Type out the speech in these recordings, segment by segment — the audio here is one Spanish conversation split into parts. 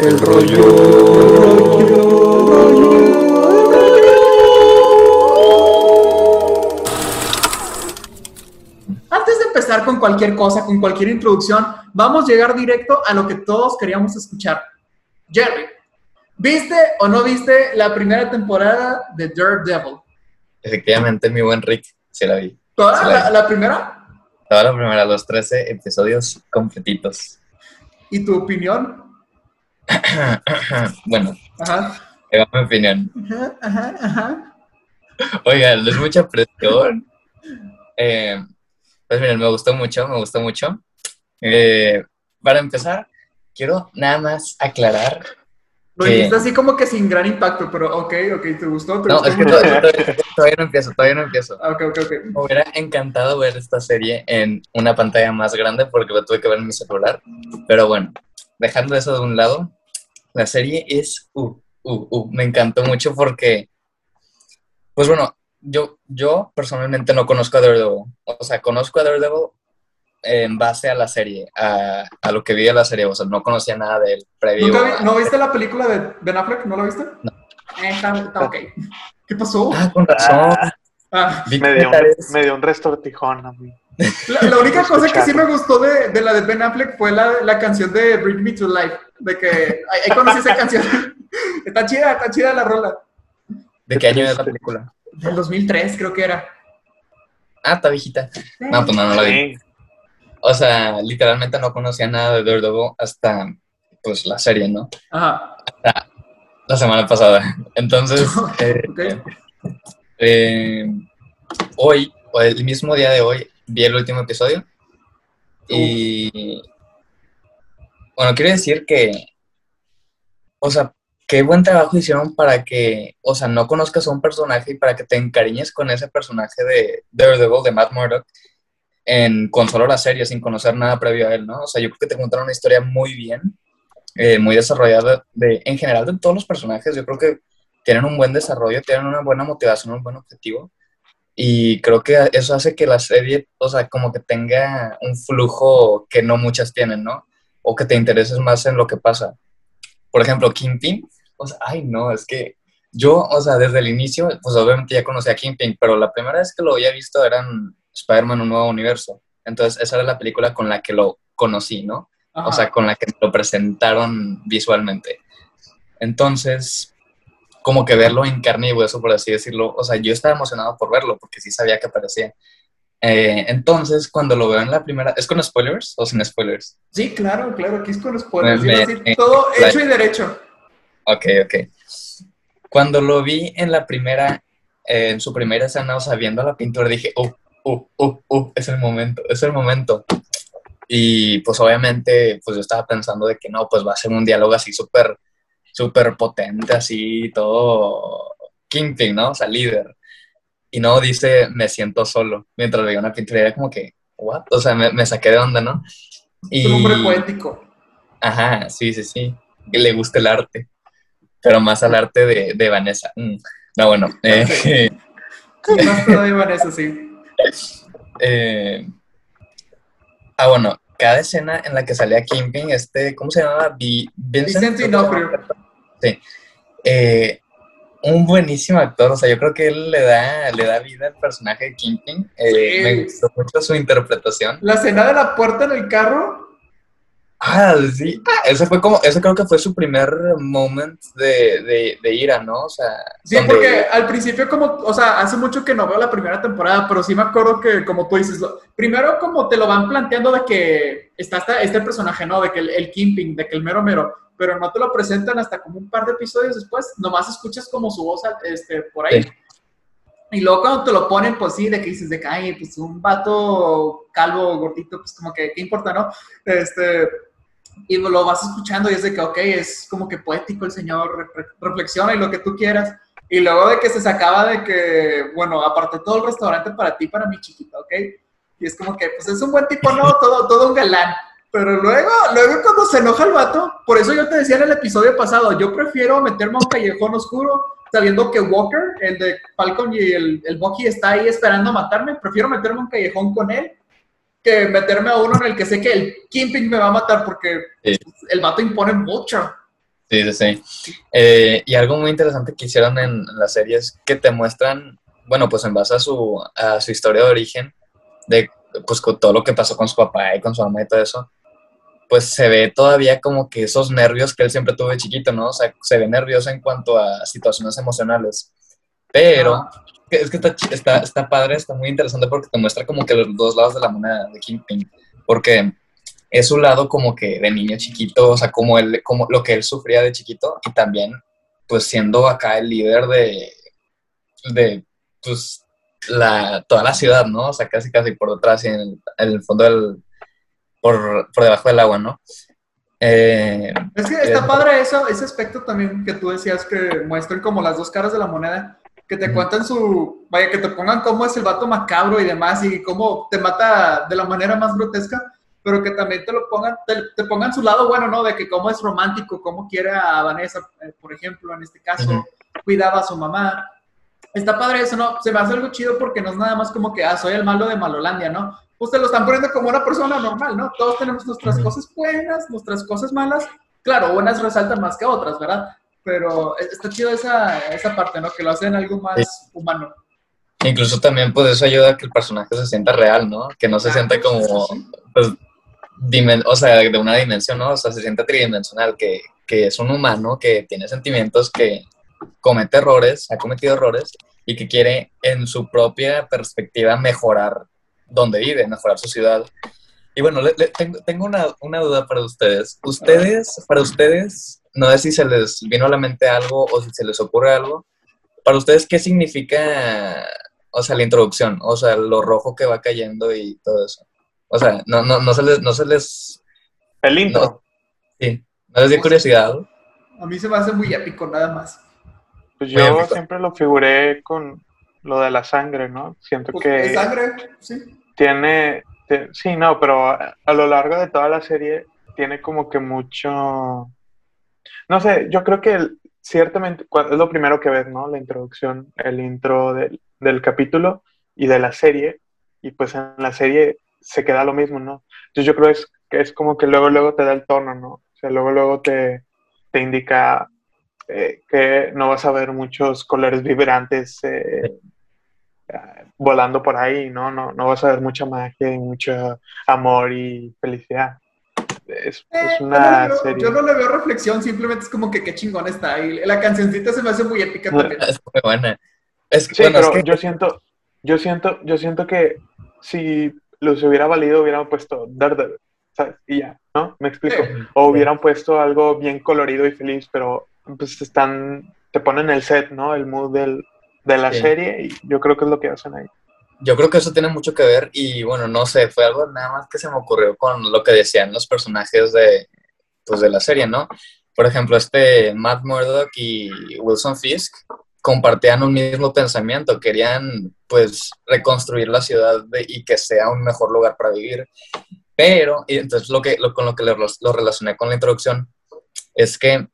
El rollo. Antes de empezar con cualquier cosa, con cualquier introducción, vamos a llegar directo a lo que todos queríamos escuchar. Jerry, ¿viste o no viste la primera temporada de Daredevil? Efectivamente, mi buen Rick, se la vi. ¿Toda Sí la la, la primera? Toda la primera, los 13 episodios completitos. ¿Y tu opinión? bueno, Ajá. va mi opinión. Ajá, ajá, ajá. Oigan, es mucha presión. Eh, pues miren, me gustó mucho, me gustó mucho. Eh, para empezar, quiero nada más aclarar. Lo que- dijiste así como que sin gran impacto, pero ok, ok, ¿te gustó? ¿Te No, gustó es que mucho? to- to- todavía no empiezo, todavía no empiezo. Ah, Ok, ok, ok. Me hubiera encantado ver esta serie en una pantalla más grande porque lo tuve que ver en mi celular. Pero bueno, dejando eso de un lado, la serie es, uh, uh, uh, me encantó mucho porque, pues bueno, yo, yo personalmente no conozco a Daredevil. O sea, conozco a Daredevil en base a la serie, a, a lo que vi de la serie. O sea, no conocía nada de él previo. ¿Nunca vi- a- ¿No viste la película de Ben Affleck? ¿No la viste? No. Eh, está, está ok. ¿Qué pasó? Ah, con razón. Ah, Me dio, un, me dio un restortijón a mí. La, la única cosa que sí me gustó de, de la de Ben Affleck fue la, la canción de Bring Me to Life. De que ahí, conocí esa canción. está chida, está chida la rola. ¿De qué año es la película? Del 2003 creo que era. Ah, está viejita. No, pues no, no la vi. O sea, literalmente no conocía nada de Daredevil hasta, pues, la serie, ¿no? Ajá. La semana pasada. Entonces, eh, eh, hoy, o el mismo día de hoy, vi el último episodio. Y, bueno, quiero decir que, o sea, qué buen trabajo hicieron para que, o sea, no conozcas a un personaje y para que te encariñes con ese personaje de Daredevil, de Matt Murdock, en, con solo la serie, sin conocer nada previo a él, ¿no? O sea, yo creo que te contaron una historia muy bien, eh, muy desarrollada, de, en general de todos los personajes, yo creo que tienen un buen desarrollo, tienen una buena motivación, un buen objetivo, y creo que eso hace que la serie, o sea, como que tenga un flujo que no muchas tienen, ¿no? O que te intereses más en lo que pasa. Por ejemplo, Kingpin, o sea, ay, no, es que yo, o sea, desde el inicio, pues obviamente ya conocía a Kingpin, pero la primera vez que lo había visto era en Spider-Man Un Nuevo Universo. Entonces, esa era la película con la que lo conocí, ¿no? Ajá. O sea, con la que lo presentaron visualmente. Entonces, como que verlo en carne y hueso, por así decirlo, o sea, yo estaba emocionado por verlo, porque sí sabía que aparecía. Eh, entonces, cuando lo veo en la primera, ¿es con spoilers o sin spoilers? Sí, claro, claro. Aquí es con spoilers. Me- decir todo hecho y derecho. Ok, ok. Cuando lo vi en la primera, eh, en su primera escena, o sea, viendo la pintura, dije, uh, uh, uh, uh, es el momento, es el momento. Y pues obviamente, pues yo estaba pensando de que no, pues va a ser un diálogo así súper, súper potente, así, todo Kingpin, ¿no? O sea, líder. Y no dice, me siento solo, mientras veía una pintura, y era como que, ¿what? O sea, me, me saqué de onda, ¿no? Es un hombre poético. Ajá, sí, sí, sí. Que le gusta el arte. Pero más al arte de, de Vanessa. Mm. No, bueno. eh, Más todavía Vanessa, sí. eh, ah, bueno. Cada escena en la que salía Kingpin, este, ¿cómo se llamaba? Vi- Vincent. Sí. Eh, un buenísimo actor. O sea, yo creo que él le da, le da vida al personaje de Kingpin. Eh, Sí. Me gustó mucho su interpretación. La escena de la puerta en el carro. Ah, sí. Ese fue como, ese creo que fue su primer moment de, de, de ira, ¿no? O sea, Sí, donde- porque al principio como, o sea, hace mucho que no veo la primera temporada, pero sí me acuerdo que, como tú dices, lo- primero como te lo van planteando de que está esta- este personaje, ¿no? De que el, el Kingpin, de que el mero mero, pero no te lo presentan hasta como un par de episodios después, nomás escuchas como su voz este, por ahí. Sí. Y luego cuando te lo ponen, pues sí, de que dices de que, ay, pues un vato calvo, gordito, pues como que, ¿qué importa, no? Este, y lo vas escuchando y es de que, ok, es como que poético el señor, re- re- reflexiona y lo que tú quieras. Y luego de que se sacaba de que, bueno, aparte todo el restaurante para ti, para mi chiquita, ¿ok? Y es como que, pues es un buen tipo, no, todo, todo un galán. Pero luego, luego cuando se enoja el vato, por eso yo te decía en el episodio pasado, yo prefiero meterme a un callejón oscuro sabiendo que Walker, el de Falcon y el, el Bucky está ahí esperando a matarme, prefiero meterme a un callejón con él que meterme a uno en el que sé que el Kingpin me va a matar porque Sí. el vato impone mucho. Sí, sí, sí. Eh, y algo muy interesante que hicieron en la serie es que te muestran, bueno, pues en base a su, a su historia de origen, de pues con todo lo que pasó con su papá y con su mamá y todo eso, pues se ve todavía como que esos nervios que él siempre tuvo de chiquito, ¿no? O sea, se ve nervioso en cuanto a situaciones emocionales. Pero es que está, está, está padre, está muy interesante porque te muestra como que los dos lados de la moneda de Kingpin. Porque es su lado como que de niño chiquito, o sea, como, él, como lo que él sufría de chiquito y también pues siendo acá el líder de, de pues la, toda la ciudad, ¿no? O sea, casi casi por detrás y en el, en el fondo del, por, por debajo del agua, ¿no? Eh, Es que está Eh, padre eso, ese aspecto también que tú decías que muestran como las dos caras de la moneda, que te cuentan su, vaya, que te pongan cómo es el vato macabro y demás y cómo te mata de la manera más grotesca, pero que también te lo pongan, te, te pongan su lado bueno, ¿no? De que cómo es romántico, cómo quiere a Vanessa, eh, por ejemplo, en este caso, cuidaba a su mamá. Está padre eso, ¿no? Se me hace algo chido porque no es nada más como que, ah, soy el malo de Malolandia, ¿no? Pues te lo están poniendo como una persona normal, ¿no? Todos tenemos nuestras cosas buenas, nuestras cosas malas. Claro, unas resaltan más que otras, ¿verdad? Pero es- está chido esa, esa parte, ¿no? Que lo hacen algo más humano. incluso también pues eso ayuda a que el personaje se sienta real, ¿no? Que no se Ah, sienta como, pues, dimen- o sea, de una dimensión, ¿no? O sea, se siente tridimensional, que, que es un humano que tiene sentimientos, que comete errores, ha cometido errores y que quiere en su propia perspectiva mejorar donde vive, mejorar su ciudad. Y bueno, le- le- tengo, tengo una, una duda para ustedes. Ustedes, para ustedes, no sé si se les vino a la mente algo o si se les ocurre algo. Para ustedes, ¿qué significa, o sea, la introducción? O sea, lo rojo que va cayendo y todo eso. O sea, no, no, no se les, no se les, El intro. sí, no les dio curiosidad. A mí se me hace muy épico, nada más. Pues Muy yo épico. siempre lo figuré con lo de la sangre, ¿no? Siento Pues, que es sangre, sí. tiene, sí, no, pero a, a lo largo de toda la serie tiene como que mucho, no sé, yo creo que el- ciertamente es lo primero que ves, ¿no? La introducción, el intro del, del capítulo y de la serie, y pues en la serie se queda lo mismo, ¿no? Entonces yo creo es, que es como que luego, luego te da el tono, ¿no? O sea, luego, luego te, te indica eh, que no vas a ver muchos colores vibrantes eh, volando por ahí, ¿no? ¿no? No vas a ver mucha magia y mucho amor y felicidad. Es, Eh, es yo, una no le veo, serie. yo no le veo reflexión, simplemente es como que qué chingón está. Y la cancioncita se me hace muy épica también. Es muy buena. Es que, Sí, bueno, es pero que- yo siento, yo siento, yo siento que si los hubiera valido, hubieran puesto Daredevil, ¿sabes? Y ya, ¿no? Me explico. Sí. O hubieran puesto algo bien colorido y feliz, pero pues están, te ponen el set, ¿no? El mood del, de la Sí. serie y yo creo que es lo que hacen ahí. Yo creo que eso tiene mucho que ver y bueno, no sé, fue algo nada más que se me ocurrió con lo que decían los personajes de, pues, de la serie, ¿no? Por ejemplo, este Matt Murdock y Wilson Fisk compartían un mismo pensamiento, querían pues reconstruir la ciudad y que sea un mejor lugar para vivir. Pero, y entonces lo que, lo, con lo que lo, lo relacioné con la introducción es que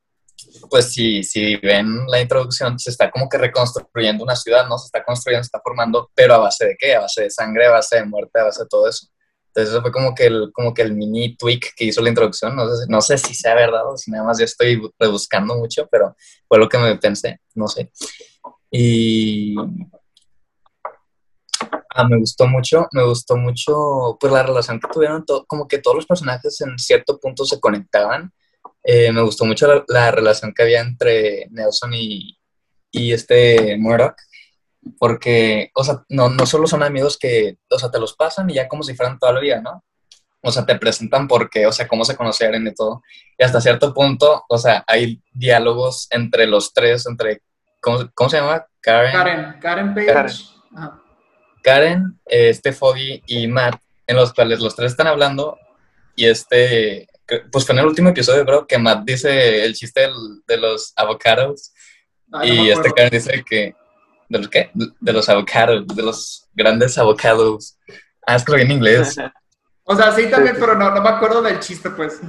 pues si, si ven la introducción, se está como que reconstruyendo una ciudad, ¿no? Se está construyendo, se está formando, pero a base de qué? A base de sangre, a base de muerte, a base de todo eso. Entonces eso fue como que el, como que el mini tweak que hizo la introducción. No sé, no sé si sea verdad o si nada más yo estoy rebuscando mucho, pero fue lo que me pensé, no sé. Y... Ah, me gustó mucho, me gustó mucho, pues la relación que tuvieron, to- como que todos los personajes en cierto punto se conectaban. Eh, me gustó mucho la, la relación que había entre Nelson y, y este Murdoch, porque, o sea, no, no solo son amigos que, o sea, te los pasan y ya como si fueran toda la vida, ¿no? O sea, te presentan por qué, o sea, cómo se conocieron y todo. Y hasta cierto punto, o sea, hay diálogos entre los tres, entre, ¿cómo, cómo se llama? Karen. Karen, Karen Page. Karen. Ajá. Karen, eh, este Foggy y Matt, en los cuales los tres están hablando y este, pues fue en el último episodio, creo, que Matt dice el chiste del- de los avocados no y este. Karen dice que, ¿de los qué? De los avocados, de los grandes avocados. Ah, es que lo vi en inglés. O sea, sí también, pero no, no me acuerdo del chiste, pues.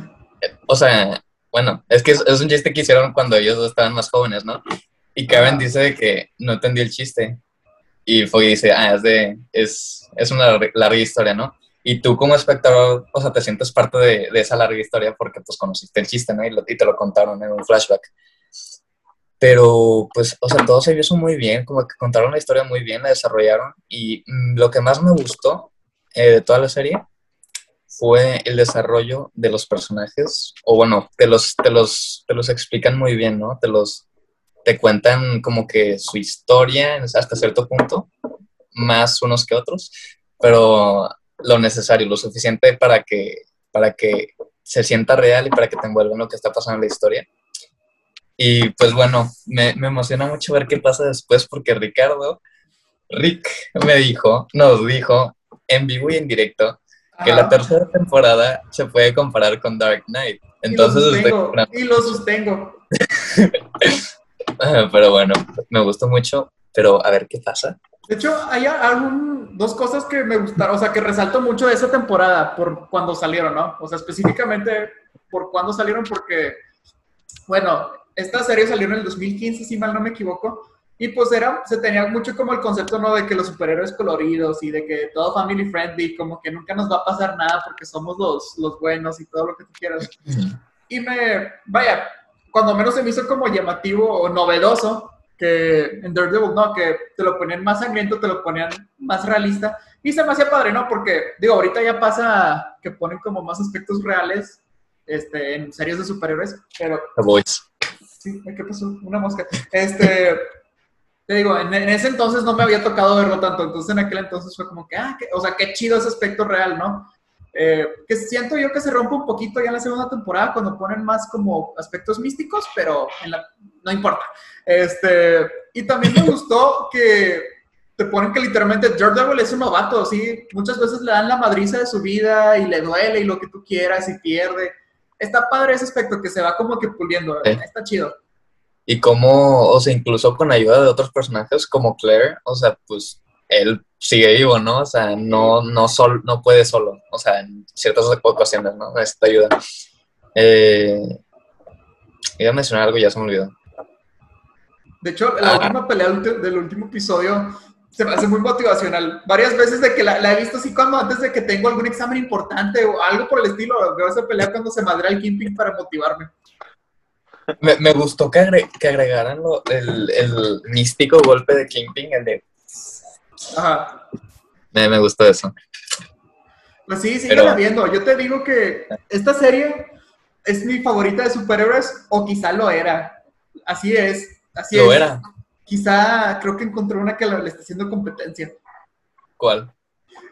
O sea, bueno, es que es, es un chiste que hicieron cuando ellos dos estaban más jóvenes, ¿no? Y Karen dice que no entendió el chiste. Y Foggy dice, ah, es de, es, es una larga historia, ¿no? Y tú como espectador, o sea, te sientes parte de, de esa larga historia porque pues conociste el chiste, ¿no? Y, lo- y te lo contaron en un flashback. Pero, pues, o sea, todo se hizo muy bien, como que contaron la historia muy bien, la desarrollaron. Y mm, lo que más me gustó eh, de toda la serie fue el desarrollo de los personajes, o bueno, te los, te los, te los explican muy bien, ¿no? Te los, te cuentan como que su historia hasta cierto punto, más unos que otros, pero lo necesario, lo suficiente para que, para que se sienta real y para que te envuelva en lo que está pasando en la historia. Y pues bueno, me, me emociona mucho ver qué pasa después porque Ricardo, Rick me dijo, nos dijo en vivo y en directo que la tercera temporada se puede comparar con Dark Knight. Y Entonces, lo estoy sostengo, y lo sostengo. pero bueno, me gustó mucho, pero a ver qué pasa. De hecho, hay algún, dos cosas que me gustaron, o sea, que resalto mucho de esa temporada por cuando salieron, ¿no? O sea, específicamente por cuando salieron, porque, bueno, esta serie salió en el 2015, si mal no me equivoco, y pues era, se tenía mucho como el concepto, ¿no? De que los superhéroes coloridos y de que todo family friendly, como que nunca nos va a pasar nada porque somos los, los buenos y todo lo que tú quieras. Y me, vaya, cuando menos se me hizo como llamativo o novedoso que en Daredevil, ¿no? Que te lo ponían más sangriento, te lo ponían más realista. Y se me hacía padre, ¿no? Porque, digo, ahorita ya pasa que ponen como más aspectos reales este, en series de superhéroes, pero The Voice. Sí, ¿qué pasó? Una mosca. Este, te digo, en, en ese entonces no me había tocado verlo tanto, entonces en aquel entonces fue como que, ah, que- o sea, qué chido ese aspecto real, ¿no? Eh, que siento yo que se rompe un poquito ya en la segunda temporada cuando ponen más como aspectos místicos, pero en la- no importa. Este, y también me gustó que te ponen que literalmente Daredevil es un novato, ¿sí? Muchas veces le dan la madriza de su vida y le duele y lo que tú quieras y pierde. Está padre ese aspecto que se va como que puliendo, Sí. está chido. Y como, o sea, incluso con ayuda de otros personajes como Claire, o sea, pues él sigue vivo, ¿no? O sea, no, no, sol, no puede solo, o sea, en ciertas ocasiones, ¿no? Necesita ayuda. Eh, iba a mencionar algo y ya se me olvidó. De hecho, la Ah. última pelea del último episodio se me hace muy motivacional. Varias veces de que la, la he visto así cuando antes de que tengo algún examen importante o algo por el estilo, veo esa pelea cuando se madrea el Kingpin para motivarme. Me, me gustó que, agre- que agregaran lo- el, el místico golpe de Kingpin, el de... Ajá. Me, me gustó eso. Pues sí, Pero- síguela viendo. Yo te digo que esta serie es mi favorita de superhéroes o quizá lo era. Así es. Así Lo es. era. Quizá creo que encontré una que le está haciendo competencia. ¿Cuál?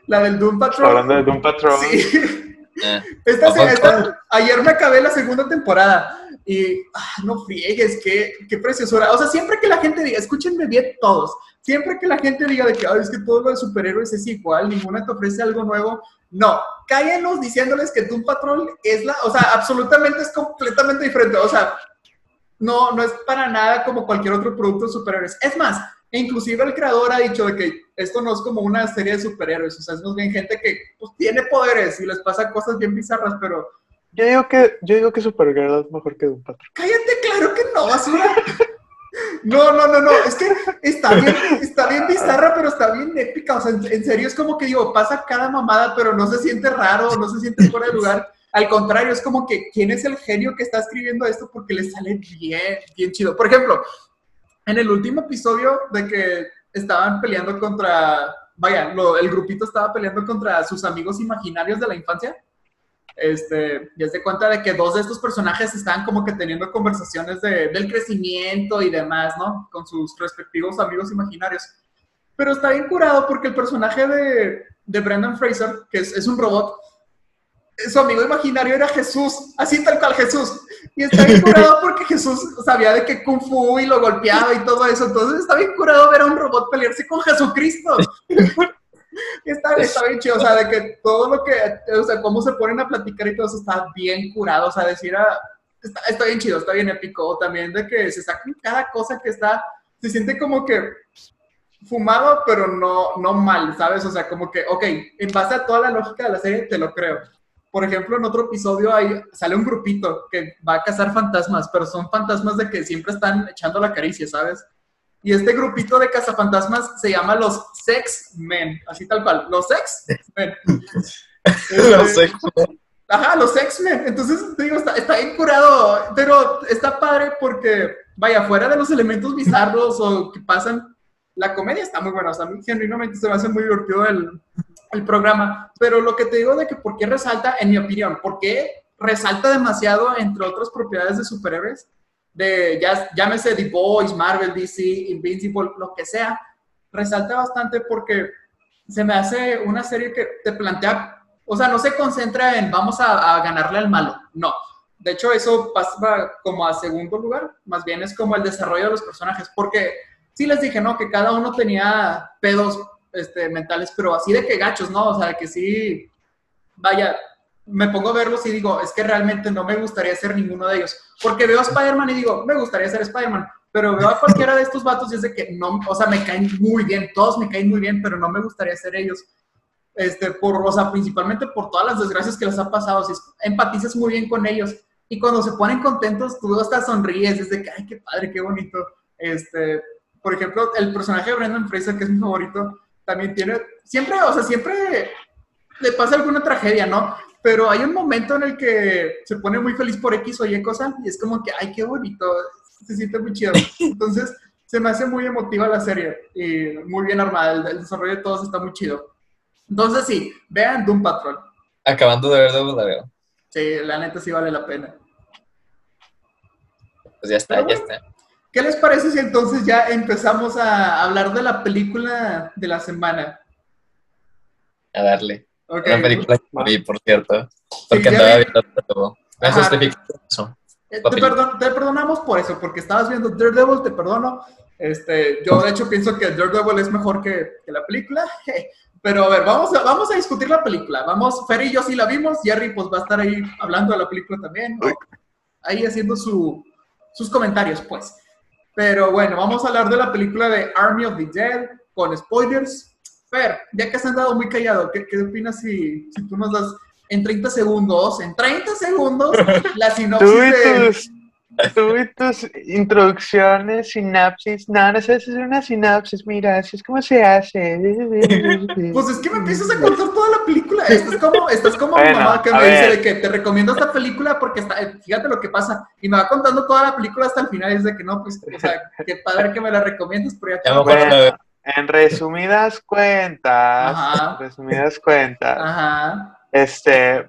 La del Doom Patrol. Hablando de Doom Patrol, Sí. Eh, Esta, ayer me acabé la segunda temporada y ah, no friegues, qué, qué preciosura. O sea, siempre que la gente diga, escúchenme bien todos, siempre que la gente diga de que "Ay, es que todo lo de superhéroes es igual, ninguna te ofrece algo nuevo, no, cállenos diciéndoles que Doom Patrol es la, o sea, absolutamente es completamente diferente. O sea, no, no es para nada como cualquier otro producto de superhéroes. Es más, e inclusive el creador ha dicho de que esto no es como una serie de superhéroes, o sea, es más bien gente que pues, tiene poderes y les pasa cosas bien bizarras, pero yo digo que, yo digo que Supergirl es mejor que Doom Patrol. cállate, claro que no, basura. No, no, no, no, es que está bien, está bien bizarra, pero está bien épica, o sea, en, serio es como que digo, pasa cada mamada, pero no se siente raro, no se siente fuera de lugar. Al contrario, es como que, ¿quién es el genio que está escribiendo esto? Porque le sale bien, bien chido. Por ejemplo, en el último episodio de que estaban peleando contra, vaya, el grupito estaba peleando contra sus amigos imaginarios de la infancia. Este, ya se cuenta de que dos de estos personajes estaban como que teniendo conversaciones de, del crecimiento y demás, ¿no? Con sus respectivos amigos imaginarios. Pero está bien curado porque el personaje de, de Brendan Fraser, que es, es un robot, su amigo imaginario era Jesús, así tal cual Jesús. Y está bien curado porque Jesús sabía de que Kung Fu y lo golpeaba y todo eso. Entonces está bien curado ver a un robot pelearse con Jesucristo. Está, está bien chido, o sea, de que todo lo que, o sea, cómo se ponen a platicar y todo eso está bien curado, o sea, decir, ah, está, está bien chido, está bien épico, también de que se sacan cada cosa que está, se siente como que fumado, pero no, no mal, ¿sabes? O sea, como que, ok, en base a toda la lógica de la serie, te lo creo. Por ejemplo, en otro episodio hay, sale un grupito que va a cazar fantasmas, pero son fantasmas de que siempre están echando la caricia, ¿sabes? Y este grupito de cazafantasmas se llama los Sex Men, así tal cual, los Sex Men. Los Este, X-Men. Ajá, los X-Men. Entonces, te digo, está, está bien curado, pero está padre porque, vaya, fuera de los elementos bizarros o que pasan, la comedia está muy buena. O sea, a mí genuinamente se me hace muy divertido el, el programa. Pero lo que te digo de que por qué resalta, en mi opinión, por qué resalta demasiado entre otras propiedades de superhéroes, de ya, llámese The Boys, Marvel, DC, Invincible, lo que sea, resalta bastante porque se me hace una serie que te plantea, o sea, no se concentra en vamos a, a ganarle al malo, no. De hecho, eso pasa como a segundo lugar, más bien es como el desarrollo de los personajes, porque sí les dije, ¿no? Que cada uno tenía pedos este, mentales, pero así de que gachos, ¿no? O sea, que sí, vaya, me pongo a verlos y digo, es que realmente no me gustaría ser ninguno de ellos. Porque veo a Spider-Man y digo, me gustaría ser Spider-Man. Pero veo a cualquiera de estos vatos y es de que no, o sea, me caen muy bien, todos me caen muy bien, pero no me gustaría ser ellos. Este, por, o sea, principalmente por todas las desgracias que les ha pasado. Si empatizas muy bien con ellos. Y cuando se ponen contentos, tú hasta sonríes, es de que, ay, qué padre, qué bonito. Este, por ejemplo, el personaje de Brendan Fraser, que es mi favorito, también tiene, siempre, o sea, siempre le pasa alguna tragedia, ¿no? Pero hay un momento en el que se pone muy feliz por X o Y cosa y es como que, ay, qué bonito, se siente muy chido. Entonces, se me hace muy emotiva la serie y muy bien armada, el, desarrollo de todos está muy chido. Entonces, sí, vean Doom Patrol. Acabando de ver Double la veo. Sí, la neta sí vale la pena. Pues ya está, ya está. ¿Qué les parece si entonces ya empezamos a hablar de la película de la semana? A darle. Ok. Una película que vi, por cierto. Porque ya andaba vi. viendo. Me justifico eso. Eh, Te, perdon- te perdonamos por eso, porque estabas viendo Daredevil, te perdono. Este, yo de hecho pienso que Daredevil es mejor que, que la película. Pero a ver, vamos a, vamos a discutir la película. Vamos, Fer y yo sí la vimos. Jerry pues va a estar ahí hablando de la película también. ¿no? Ahí haciendo su, sus comentarios, pues. Pero bueno, vamos a hablar de la película de Army of the Dead con spoilers. Fer, ya que has andado muy callado, ¿qué, qué opinas si, si tú nos das en 30 segundos, en 30 segundos, la sinopsis Tú y de... tus, tú y tus introducciones, sinapsis. No, no sé, es una sinapsis. Mira, así es como se hace. Pues es que me empiezas a contar toda la película. Estás como, estás como mi Bueno, mamá que me dice de que te recomiendo esta película porque está, eh, fíjate lo que pasa. Y me va contando toda la película hasta el final. Y es de que no, pues, o sea, qué padre que me la recomiendes, pero ya te En resumidas cuentas, Ajá. en resumidas cuentas, Ajá. este,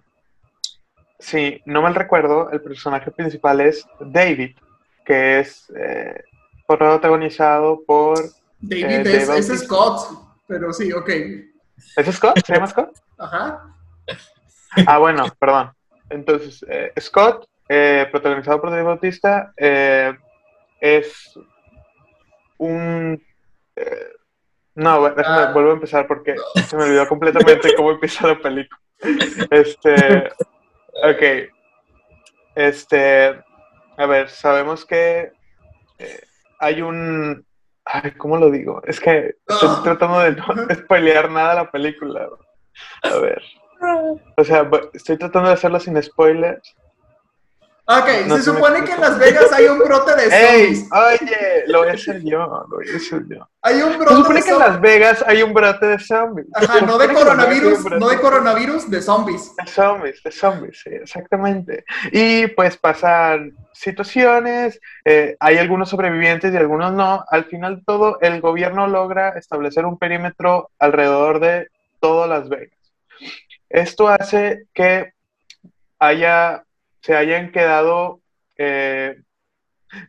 sí, no mal recuerdo, el personaje principal es David, que es eh, protagonizado por, David Eh, es. Scott. Pero sí, ok. ¿es Scott? ¿Se llama Scott? Ajá. Ah, bueno, perdón. Entonces, eh, Scott, eh, protagonizado por Dave Bautista, es un... eh, no, déjame, Ah. vuelvo a empezar porque se me olvidó completamente cómo empieza la película. Este, ok. Este, a ver, sabemos que eh, hay un... Ay, ¿cómo lo digo? Es que estoy Ah. tratando de no spoilear nada la película. A ver. O sea, estoy tratando de hacerlo sin spoilers. Ok, No se se me supone que en. Las Vegas hay un brote de ¡Ey! zombies. Oye, lo voy a hacer yo, lo voy a hacer yo. Hay un Se brote supone de que en. Las Vegas hay un brote de zombies. Ajá, Se no de supone coronavirus, no de coronavirus, de zombies. De zombies, de zombies, sí, exactamente. Y pues pasan situaciones, eh, hay algunos sobrevivientes y algunos no. Al final de todo, el gobierno logra establecer un perímetro alrededor de todo Las Vegas. Esto hace que haya, se hayan quedado... Eh...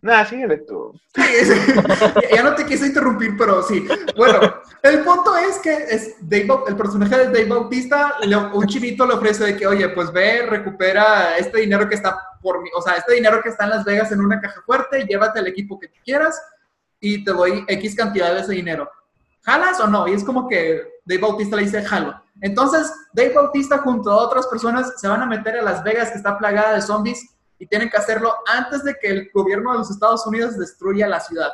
Nada, síguele tú. Sí, ya no te quise interrumpir, pero sí. Bueno, el punto es que es Dave el personaje de Dave Bautista, un chinito le ofrece de que, oye, pues ve, recupera este dinero que está por mí, o sea, este dinero que está en Las Vegas en una caja fuerte, llévate el equipo que quieras y te doy X cantidad de ese dinero. ¿Jalas o no? Y es como que Dave Bautista le dice, jalo. Entonces, Dave Bautista junto a otras personas se van a meter a Las Vegas, que está plagada de zombies, y tienen que hacerlo antes de que el gobierno de los Estados Unidos destruya la ciudad.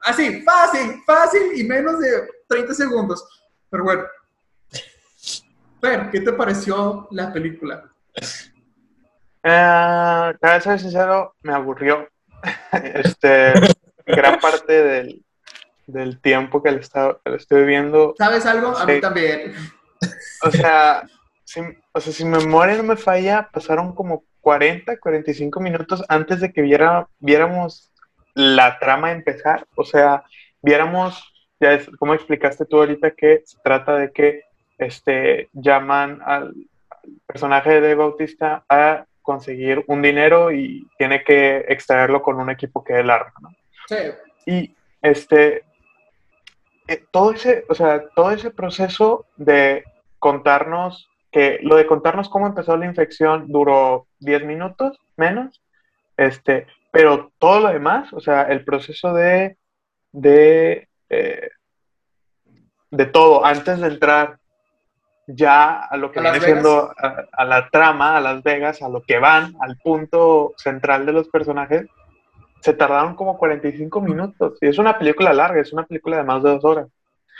Así, fácil, fácil y menos de 30 segundos. Pero bueno. Fer, ¿qué te pareció la película? Eh, para ser sincero, me aburrió. Este, gran parte del, del tiempo que le, estaba, que le estoy viendo. ¿Sabes algo? A mí también. O sea, si, o sea, si mi memoria no me falla, pasaron como 40, 45 minutos antes de que viera, viéramos la trama empezar. O sea, viéramos, ya es, como explicaste tú ahorita, que se trata de que este, llaman al, personaje de Bautista a conseguir un dinero y tiene que extraerlo con un equipo que el arma, ¿no? Sí. Y este, eh, todo ese, o sea, todo ese proceso de contarnos que lo de contarnos cómo empezó la infección duró 10 minutos menos, este, pero todo lo demás, o sea, el proceso de, de, eh, de todo, antes de entrar ya a lo que ¿A viene siendo a, a la trama, a Las Vegas, a lo que van, al punto central de los personajes, se tardaron como 45 minutos. Y es una película larga, es una película de más de dos horas.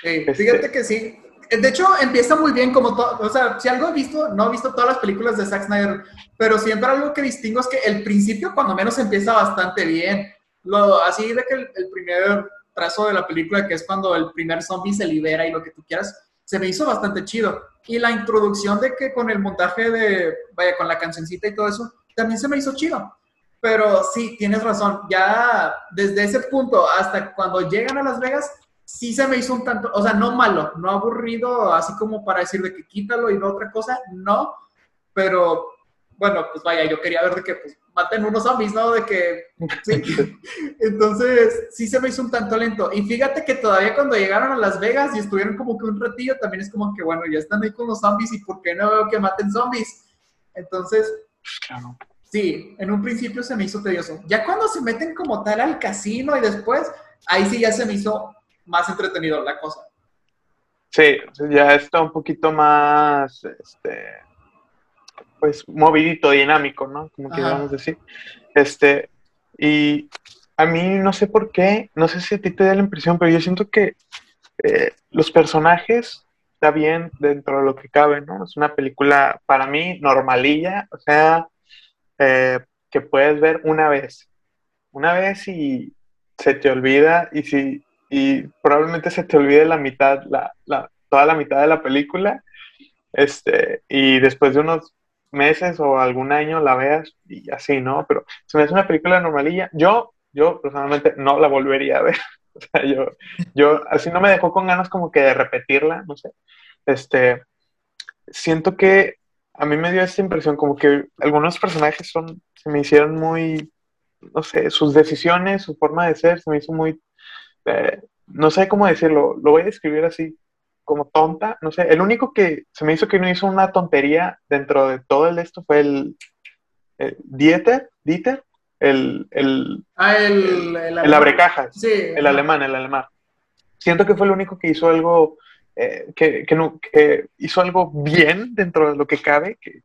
Sí, Este- fíjate que sí. De hecho, empieza muy bien como todo, o sea, si algo he visto, no he visto todas las películas de Zack Snyder, pero siempre algo que distingo es que el principio cuando menos empieza bastante bien. Lo, así de que el, el primer trazo de la película, que es cuando el primer zombie se libera y lo que tú quieras, se me hizo bastante chido. Y la introducción de que con el montaje de, vaya, con la cancioncita y todo eso, también se me hizo chido. Pero sí, tienes razón, ya desde ese punto hasta cuando llegan a Las Vegas, sí se me hizo un tanto, o sea, no malo, no aburrido, así como para decir de que quítalo y no otra cosa, no, pero bueno, pues vaya, yo quería ver de que pues maten unos zombies, ¿no? De que, sí. Entonces, sí se me hizo un tanto lento. Y fíjate que todavía cuando llegaron a Las Vegas y estuvieron como que un ratillo, también es como que, bueno, ya están ahí con los zombies y ¿por qué no veo que maten zombies? Entonces, Pues claro. Sí, en un principio se me hizo tedioso. Ya cuando se meten como tal al casino y después, ahí sí ya se me hizo más entretenido la cosa. Sí, ya está un poquito más, este, pues movidito, dinámico, ¿no? Como queríamos decir. Este, y a mí no sé por qué, no sé si a ti te da la impresión, pero yo siento que eh, los personajes está bien dentro de lo que cabe, ¿no? Es una película para mí normalilla, o sea, eh, que puedes ver una vez, una vez y se te olvida y si y probablemente se te olvide la mitad, la, la- toda la mitad de la película, este, y después de unos meses o algún año la veas y así, ¿no? Pero se me hace una película normalilla. Yo, yo personalmente no la volvería a ver. O sea, yo, yo así no me dejó con ganas como que de repetirla, no sé. Este, siento que a mí me dio esta impresión como que algunos personajes son, se me hicieron muy, no sé, sus decisiones, su forma de ser, se me hizo muy, eh, no sé cómo decirlo, lo voy a describir así, como tonta, no sé, el único que se me hizo que no hizo una tontería dentro de todo el esto fue el, el Dieter, Dieter, el, el, Ah, el... El, el abrecajas, Sí. el alemán, el alemán. Siento que fue el único que hizo algo, eh, que, que no, que hizo algo bien dentro de lo que cabe, que,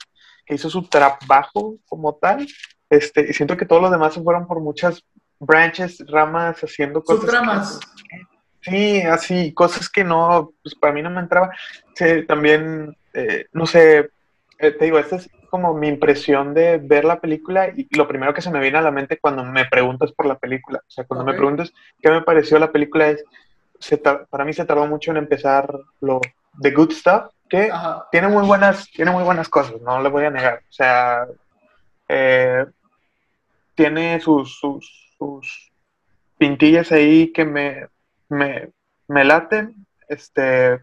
que hizo su trabajo como tal. Este, y siento que todos los demás se fueron por muchas branches, ramas, haciendo cosas. Subtramas. Sí, así, cosas que no, pues para mí no me entraba. Sí, también, eh, no sé, eh, te digo, esta es como mi impresión de ver la película y lo primero que se me viene a la mente cuando me preguntas por la película, o sea, cuando me Ok. preguntas qué me pareció la película es, se para mí se tardó mucho en empezar lo The Good Stuff, que Ajá. tiene muy buenas, tiene muy buenas cosas, no le voy a negar. O sea, eh, tiene sus, sus, sus pintillas ahí que me, me, me laten. Este,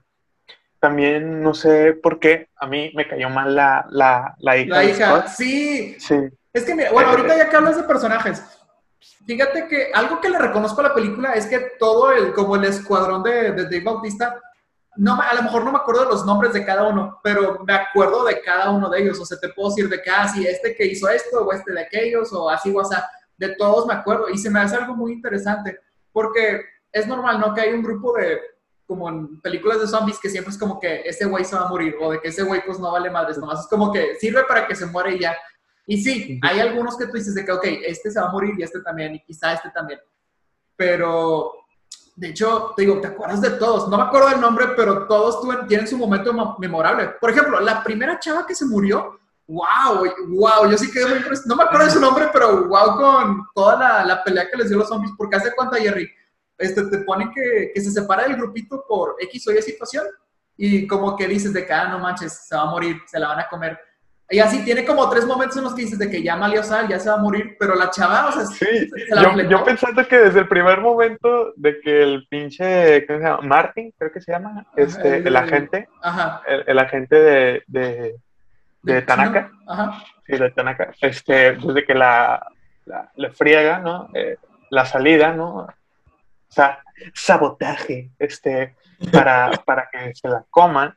también no sé por qué a mí me cayó mal la, la, la hija. La hija, sí. Sí, Es que mira, bueno, ahorita ya que hablas de personajes, fíjate que algo que le reconozco a la película es que todo el, como el escuadrón de, de Dave Bautista, no, a lo mejor no me acuerdo de los nombres de cada uno, pero me acuerdo de cada uno de ellos. O sea, te puedo decir de que, ah, sí, este que hizo esto, o este de aquellos, o así, o sea, de todos me acuerdo. Y se me hace algo muy interesante, porque es normal, ¿no? Que hay un grupo de, como en películas de zombies, que siempre es como que ese güey se va a morir, o de que ese güey pues no vale madres, nomás es como que sirve para que se muera y ya. Y sí, hay algunos que tú dices de que, ok, este se va a morir y este también, y quizá este también. Pero, de hecho, te digo, te acuerdas de todos. No me acuerdo del nombre, pero todos tienen su momento mo- memorable. Por ejemplo, la primera chava que se murió, wow, wow, yo sí quedé muy impresionado. No me acuerdo de su nombre, pero wow con toda la, la pelea que les dio los zombies. Porque hace cuánto, Jerry, este, te ponen que, que se separa del grupito por X o Y situación. y como que dices de que, ah, no manches, se va a morir, se la van a comer. Y así tiene como tres momentos en los que dices de que ya malió sal, ya se va a morir, pero la chava, o sea, Sí, se la yo, yo pensando que desde el primer momento de que el pinche, ¿cómo se llama? Martin, creo que se llama, este, el- el agente, Ajá. el, el agente de, de, de Tanaka. Ajá. sí, de Tanaka, este, desde que la, la- le friega, ¿no? Eh, la salida, ¿no? O sea, sabotaje, este, para, para que se la coman.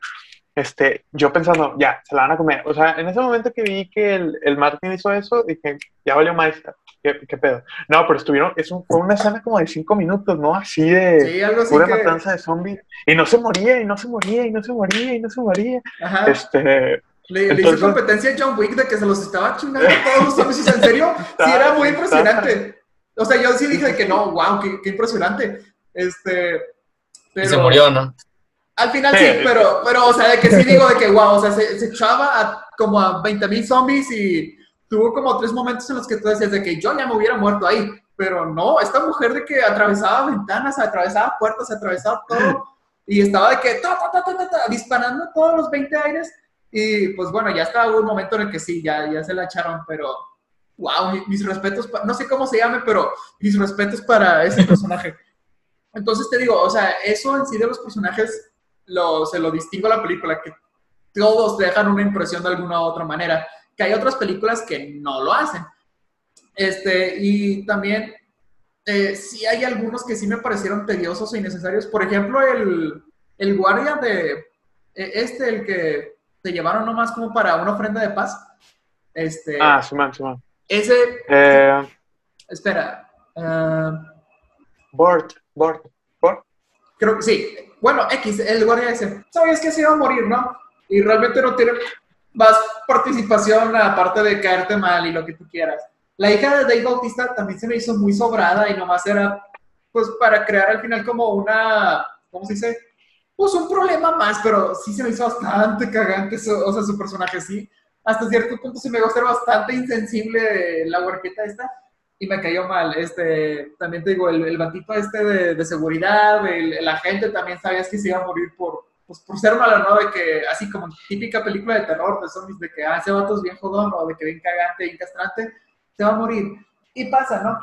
Este, yo pensando, ya, se la van a comer. O sea, en ese momento que vi que el, el Martin hizo eso, dije, ya valió maestra. ¿Qué, qué pedo? No, pero estuvieron, es un- fue una escena como de cinco minutos, ¿no? Así de Sí, algo así pura que... matanza de zombies. Y no se moría, y no se moría, y no se moría, y no se moría. Ajá. Este, Le, le hizo Entonces- competencia a John Wick de que se los estaba chingando todos los zombies. En serio, sí era muy impresionante. O sea, yo sí dije que no, wow, qué, qué impresionante. Este, Y se murió, ¿no? Al final Sí. sí, pero, pero, o sea, de que sí digo de que wow, o sea, se, se echaba a, como a 20 mil zombies y tuvo como tres momentos en los que tú decías de que yo ya me hubiera muerto ahí. Pero no, esta mujer de que atravesaba ventanas, atravesaba puertas, atravesaba todo y estaba de que ta, ta, ta, disparando todos los 20 aires. Y pues bueno, ya estaba un momento en el que sí, ya, ya se la echaron, pero wow, mi- mis respetos, no sé cómo se llame, pero mis respetos para ese personaje. Entonces te digo, o sea, eso en sí de los personajes lo, se lo distingo a la película, que todos dejan una impresión de alguna u otra manera, que hay otras películas que no lo hacen. Este, y también, eh, sí hay algunos que sí me parecieron tediosos e innecesarios. Por ejemplo, el, el guardia de, eh, este, el que te llevaron nomás como para una ofrenda de paz. Este, ah, Simón, Simón. ese, Eh, espera, ah, Bort, Bort, Bort. Creo que sí. Bueno, X, el guardia ese. Sabías que se iba a morir, ¿no? Y realmente no tiene más participación aparte de caerte mal y lo que tú quieras. La hija de Dave Bautista también se me hizo muy sobrada y nomás era, pues, para crear al final como una, ¿cómo se dice? Pues un problema más, pero sí se me hizo bastante cagante, su- o sea, su personaje sí. Hasta cierto punto se me va a bastante insensible la huerqueta esta y me cayó mal. Este, también te digo, el, el batito este de, de seguridad, el, el agente también sabías que se iba a morir por, pues, por ser malo, ¿no? De que, así como típica película de terror, de zombies, de que, ah, ese vato es bien jodón, o de que bien cagante, bien castrante, se va a morir. Y pasa, ¿no?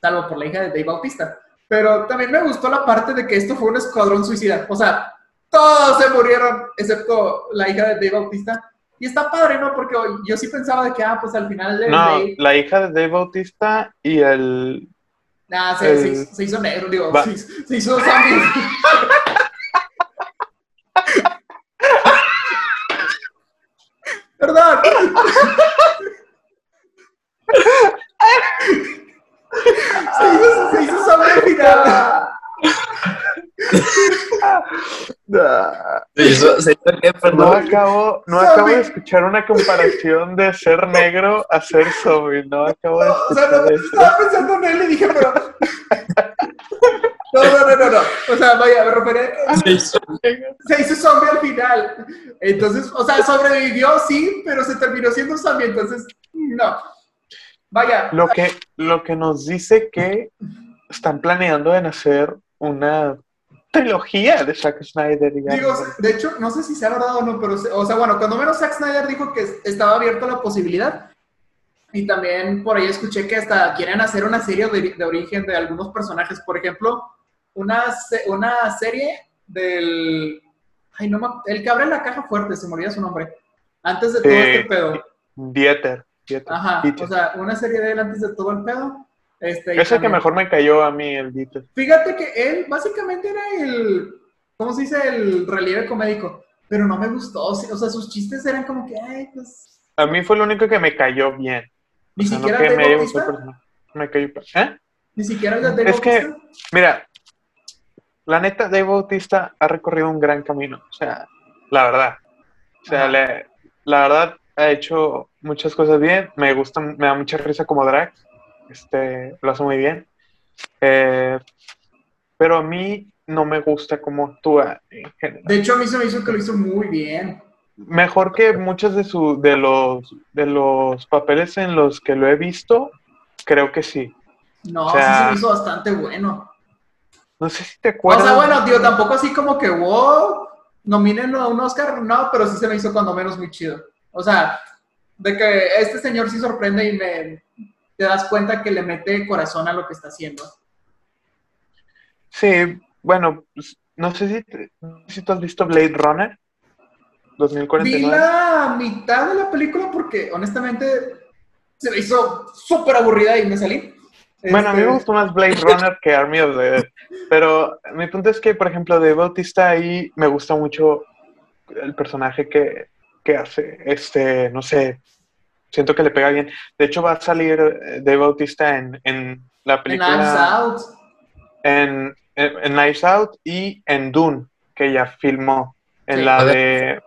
Salvo por la hija de Dave Bautista. Pero también me gustó la parte de que esto fue un escuadrón suicida. O sea, todos se murieron, excepto la hija de Dave Bautista. Y está padre, ¿no? Porque yo sí pensaba de que, ah, pues al final de No, Dave- la hija de Dave Bautista y el. Nah, se, El- se hizo- se hizo negro, digo, se, hizo- se hizo zombie. Perdón. se, hizo, se hizo zombie al final. Ah, Se hizo, se hizo qué, No acabo, no Zombie. acabo de escuchar una comparación de ser negro a ser zombie. No acabo de No, o sea, no, escuchar eso. estaba pensando en él y dije, pero. No, no, no, no, no. O sea, vaya, me refería hizo- se hizo zombie al final. Entonces, o sea, sobrevivió, sí, pero se terminó siendo zombie, entonces, no. Vaya, Lo que, lo que nos dice que están planeando en hacer una trilogía de Zack Snyder. digamos. digo, de hecho, no sé si sea verdad o no, pero, o sea, bueno, cuando menos Zack Snyder dijo que estaba abierto a la posibilidad. Y también por ahí escuché que hasta quieren hacer una serie de, de origen de algunos personajes. Por ejemplo, una, una serie del. Ay, no me El que abre la caja fuerte, se me olvida su nombre. Antes de todo Sí. este pedo. Dieter. Dieter. Ajá, Dieter. o sea, una serie de él antes de todo el pedo. Este, es el que mejor me cayó a mí, el Dieter. Fíjate que él básicamente era el, ¿cómo se dice? El relieve comédico, pero no me gustó, o sea, sus chistes eran como que, ay, pues, A mí fue lo único que me cayó bien. ni O sea, siquiera no que me cayó. ¿Eh? ni siquiera el de Es que-. Mira, la neta, Dave Bautista ha recorrido un gran camino. O sea, la verdad. O sea, le- la verdad ha hecho muchas cosas bien. Me gusta, me da mucha risa como drag. Este, lo hace muy bien. Eh, pero a mí no me gusta cómo actúa. De hecho, a mí se me hizo que lo hizo muy bien. Mejor que muchos de, su, de, los, de los papeles en los que lo he visto, creo que sí. No, O sea, sí se me hizo bastante bueno. No sé si te O acuerdas. sea, bueno, tío, tampoco así como que, wow, nominen a un Oscar, no, pero sí se me hizo cuando menos muy chido. O sea, de que este señor sí sorprende y me te das cuenta que le mete corazón a lo que está haciendo. Sí, bueno, pues, no sé si, si tú has visto Blade Runner 2049. Vi la mitad de la película porque honestamente se me hizo súper aburrida y me salí. Bueno, a mí me Este, gustó más Blade Runner que Army of the Dead. Pero mi punto es que, por ejemplo, de Bautista ahí me gusta mucho el personaje que, que hace. Este, no sé, siento que le pega bien. De hecho, va a salir eh, de Bautista en, en la En película. Knives Out. En, en, en Knives Out y en Dune, que ya filmó. En Sí. la de.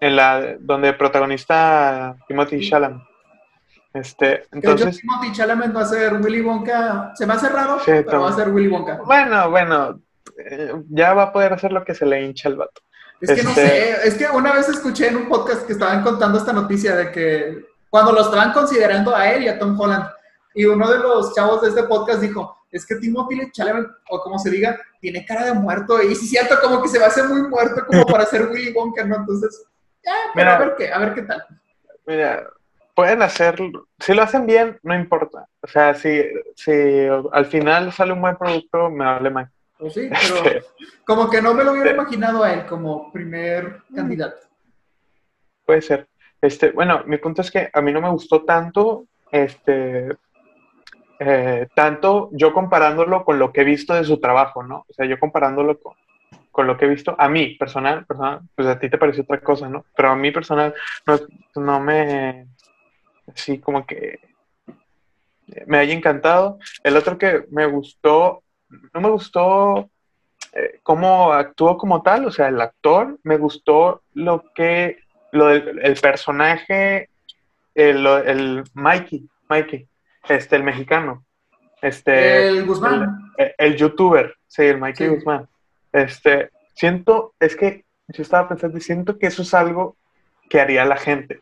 En la donde protagonista Timothy Chalamet. Este, entonces. Timothy Chalamet va a ser Willy Wonka. Se me hace raro, Sí, pero va a ser Willy Wonka. Bueno, bueno, eh, ya va a poder hacer lo que se le hincha el vato. Es que no Este- sé, es que una vez escuché en un podcast que estaban contando esta noticia de que cuando lo estaban considerando a él y a Tom Holland, y uno de los chavos de este podcast dijo, es que Timothy Chalamet, o como se diga, tiene cara de muerto, y sí es cierto, como que se va a hacer muy muerto como para ser Willy Wonka, ¿no? Entonces, ya, pero Mira. a ver qué, a ver qué tal. Mira, pueden hacerlo, si lo hacen bien, no importa. O sea, si, si al final sale un buen producto, me hable más. Pues sí, pero como que no me lo hubiera imaginado a él como primer Mm. candidato. Puede ser. Este, bueno, mi punto es que a mí no me gustó tanto, este, eh, tanto yo comparándolo con lo que he visto de su trabajo, ¿no? O sea, yo comparándolo con, lo que he visto, a mí, personal, personal, pues a ti te pareció otra cosa, ¿no? Pero a mí personal no, me, así como que me haya encantado. El otro que me gustó, no me gustó eh, cómo actuó como tal, o sea, el actor, me gustó lo que, lo del el personaje, el, el Mikey, Mikey, este, el mexicano, este, el Guzmán. el, el youtuber, sí, el Mikey Sí. Guzmán. Este, siento, es que yo estaba pensando, siento que eso es algo que haría la gente.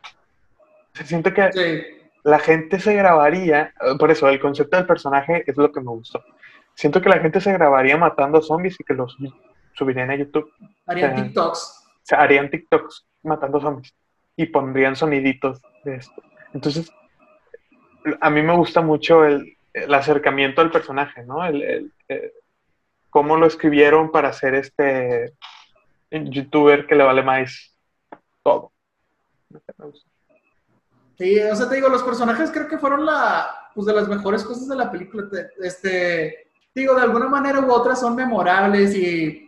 O sea, siento que sí. la gente se grabaría, por eso el concepto del personaje es lo que me gustó. Siento que la gente se grabaría matando zombies y que los subirían a YouTube. Harían. TikToks. O sea, harían TikToks matando zombies y pondrían soniditos de esto. Entonces, a mí me gusta mucho el, acercamiento al personaje, ¿no? El, el- eh, cómo lo escribieron para ser este youtuber que le vale más todo. Sí, o sea, te digo, los personajes creo que fueron la, pues de las mejores cosas de la película. Te- Este, te digo, de alguna manera u otra son memorables y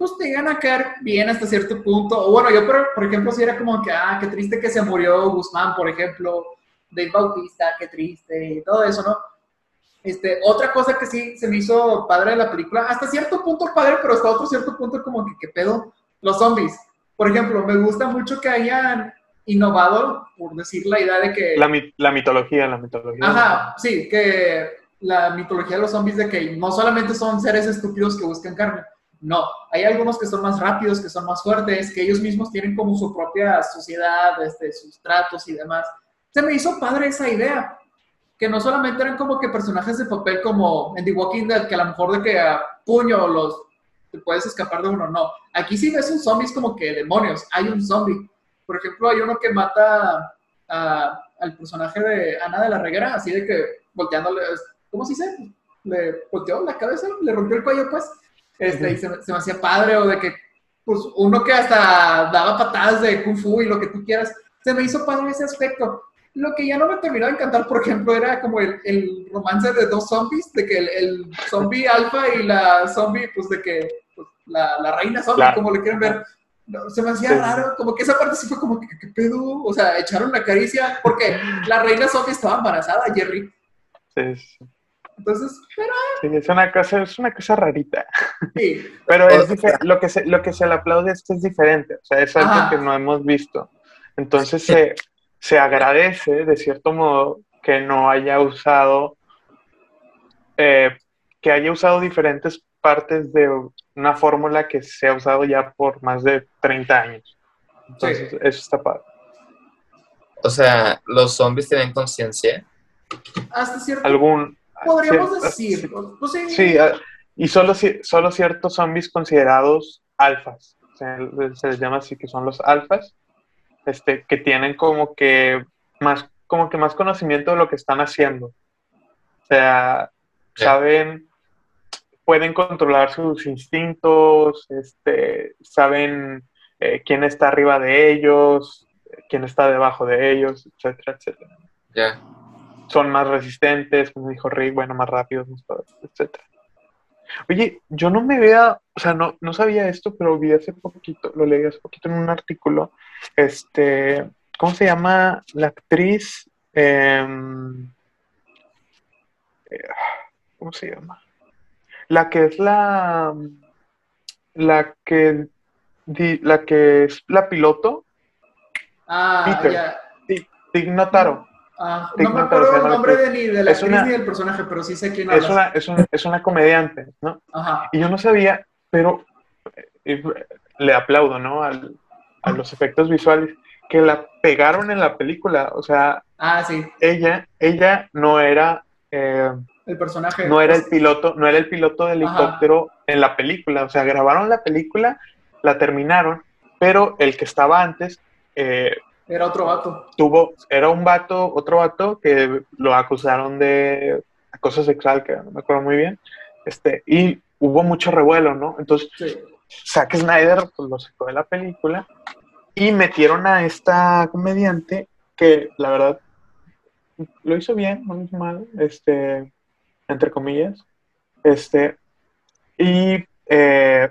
pues te llegan a caer bien hasta cierto punto. O bueno, yo por, por ejemplo, si era como que, ah, qué triste que se murió Guzmán, por ejemplo, Dave Bautista, qué triste, y todo eso, ¿no? Este, otra cosa que sí se me hizo padre de la película, hasta cierto punto padre, pero hasta otro cierto punto como que, ¿qué pedo? Los zombies. Por ejemplo, me gusta mucho que hayan innovado, por decir la idea de que... La, la mitología, la mitología. Ajá, sí, que la mitología de los zombies de que no solamente son seres estúpidos que buscan carne, no, hay algunos que son más rápidos, que son más fuertes, que ellos mismos tienen como su propia sociedad, este, sus tratos y demás. Se me hizo padre esa idea, que no solamente eran como que personajes de papel como en The Walking Dead, que a lo mejor de que a puño los te puedes escapar de uno, no. Aquí sí ves un zombies como que demonios, hay un zombie. Por ejemplo, hay uno que mata a- al personaje de Ana de la Reguera, así de que volteándole, ¿cómo se dice? Le volteó la cabeza, le rompió el cuello, pues, este, Ujú. y se, me- se me hacía padre, o de que, pues, uno que hasta daba patadas de kung fu y lo que tú quieras, se me hizo padre ese aspecto. Lo que ya no me terminó de encantar, por ejemplo, era como el, el romance de dos zombies, de que el, el zombie alfa y la zombie, pues, de que, pues, la, la reina zombie, como le quieren ver. No, se me hacía Sí. raro, como que esa parte sí fue como que, ¿qué pedo? O sea, echaron la caricia, porque la reina zombie estaba embarazada, Jerry. Sí, sí, Entonces, pero sí, es una cosa, es una cosa rarita. sí, Pero es lo, que se, lo que se le aplaude es que es diferente, o sea, es algo Ajá. que no hemos visto. Entonces se, se agradece, de cierto modo, que no haya usado, eh, que haya usado diferentes partes de una fórmula que se ha usado ya por más de 30 años. Entonces, eso está padre. O sea, los zombies tienen conciencia. hasta cierto Algún, podríamos cier- decir. Pues sí, Sí, ah, y solo, solo ciertos zombies considerados alfas. se, se les llama así, que son los alfas, este, que tienen como que más, como que más conocimiento de lo que están haciendo. O sea, Sí. saben, pueden controlar sus instintos, este, saben eh, quién está arriba de ellos, quién está debajo de ellos, etcétera, etcétera. Ya. Son más resistentes, como dijo Rick, bueno, más rápidos, etcétera. Oye, yo no me vea, o sea, no, no sabía esto, pero vi hace poquito, lo leí hace poquito en un artículo, este, ¿cómo se llama la actriz? Em, eh, ¿Cómo se llama? La que es la, la que, di- la que es la piloto, Ah, Peter. ya. Tig Notaro. Ah, no me acuerdo el nombre de ni de la actriz una- ni del personaje, pero sí sé quién Es hablas. una, es, un- es una comediante, ¿no? Ajá. Y yo no sabía, pero eh, le aplaudo, ¿no? Al- a los efectos visuales que la pegaron en la película. O sea, Ah, sí. ella, ella no era, eh, El personaje. no era el piloto, no era el piloto de helicóptero en la película. O sea, grabaron la película, la terminaron, pero el que estaba antes eh, Era otro vato. tuvo, era un vato, otro vato que lo acusaron de acoso sexual, que no me acuerdo muy bien. Este, y hubo mucho revuelo, ¿no? Entonces, Sí. Zack Snyder pues, lo sacó de la película y metieron a esta comediante que la verdad lo hizo bien, no lo hizo mal, este, entre comillas, este, y eh,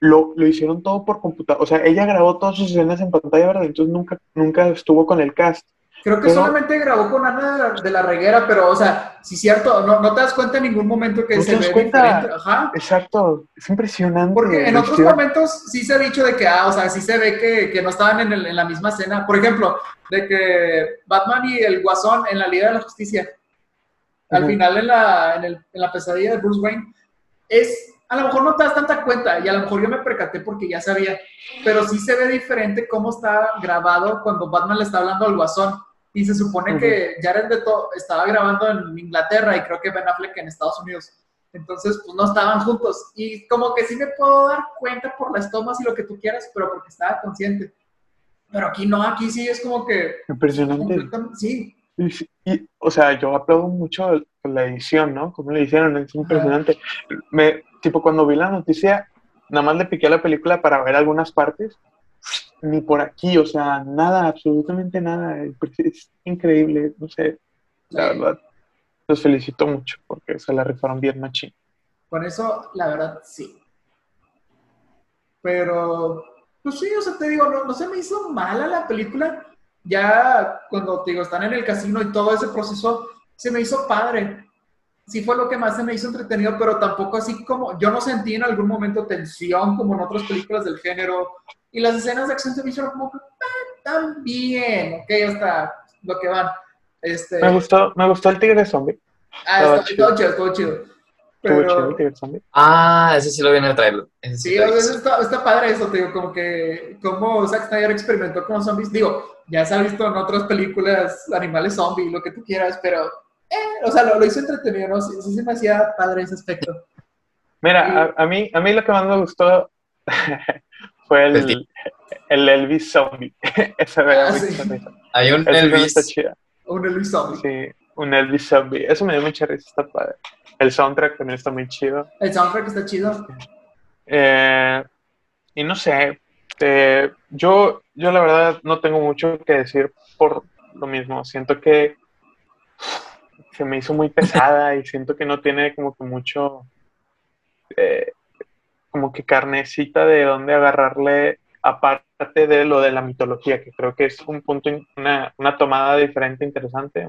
lo, lo hicieron todo por computadora, o sea, ella grabó todas sus escenas en pantalla verde, entonces nunca, nunca estuvo con el cast. Creo que Pero- solamente grabó con Ana de la, de la Reguera, pero, o sea, sí es cierto, no, no te das cuenta en ningún momento que ¿No se te das ve cuenta? diferente. Ajá. Exacto, es impresionante. Porque en otros momentos sí se ha dicho de que, ah, o sea, sí se ve que, que no estaban en, el- en la misma escena. Por ejemplo, de que Batman y el Guasón en la Liga de la Justicia, al final en la, en, el- en la pesadilla de Bruce Wayne, es, a lo mejor no te das tanta cuenta y a lo mejor yo me percaté porque ya sabía, pero sí se ve diferente cómo está grabado cuando Batman le está hablando al Guasón. Y se supone Ujú. que Jared Leto estaba grabando en Inglaterra y creo que Ben Affleck en Estados Unidos. Entonces, pues no estaban juntos. Y como que sí me puedo dar cuenta por las tomas y lo que tú quieras, pero porque estaba consciente. Pero aquí no, aquí sí es como que... Impresionante. completamente- Sí, Y, sí, y, o sea, yo aplaudo mucho la edición, ¿no? Como le hicieron, es impresionante. Me, tipo, cuando vi la noticia, nada más le piqué a la película para ver algunas partes, ni por aquí, o sea, nada, absolutamente nada. Es, increíble, no sé, la verdad. Los felicito mucho porque se la rifaron bien machín. con eso, la verdad, sí. Pero, pues sí, o sea, te digo, no, no se me hizo mala la película. Ya cuando, te digo, están en el casino y todo ese proceso, se me hizo padre. Sí fue lo que más se me hizo entretenido, pero tampoco así como, yo no sentí en algún momento tensión como en otras películas del género. Y las escenas de acción se me hicieron como que, ah, tan bien, ok, hasta lo que van. Este, Me gustó, me gustó el tigre zombie. ah, está- chido. estuvo chido, estuvo chido. Estuvo Pero- chido el tigre zombie. Ah, ese sí lo viene a traerlo. Ese sí Sí, está, está padre eso, te digo, como que como Zack Snyder experimentó con los zombies. Digo, ya se ha visto en otras películas animales zombie, lo que tú quieras, pero, eh, o sea, lo, lo hizo entretenido, ¿no? Sí, sí se me hacía padre ese aspecto. Mira, a, a mí, a mí lo que más me gustó fue El el, Elvis zombie. Ese me dio Ah, sí. Hay un Elvis. Un Elvis zombie. Sí, un Elvis zombie. Eso me dio mucha risa, está padre. El soundtrack también está muy chido. El soundtrack está chido. Eh, y no sé, eh, yo, yo la verdad no tengo mucho que decir por lo mismo. Siento que se me hizo muy pesada y siento que no tiene como que mucho, eh, como que carnecita de dónde agarrarle, aparte de lo de la mitología, que creo que es un punto, una, una tomada diferente, interesante,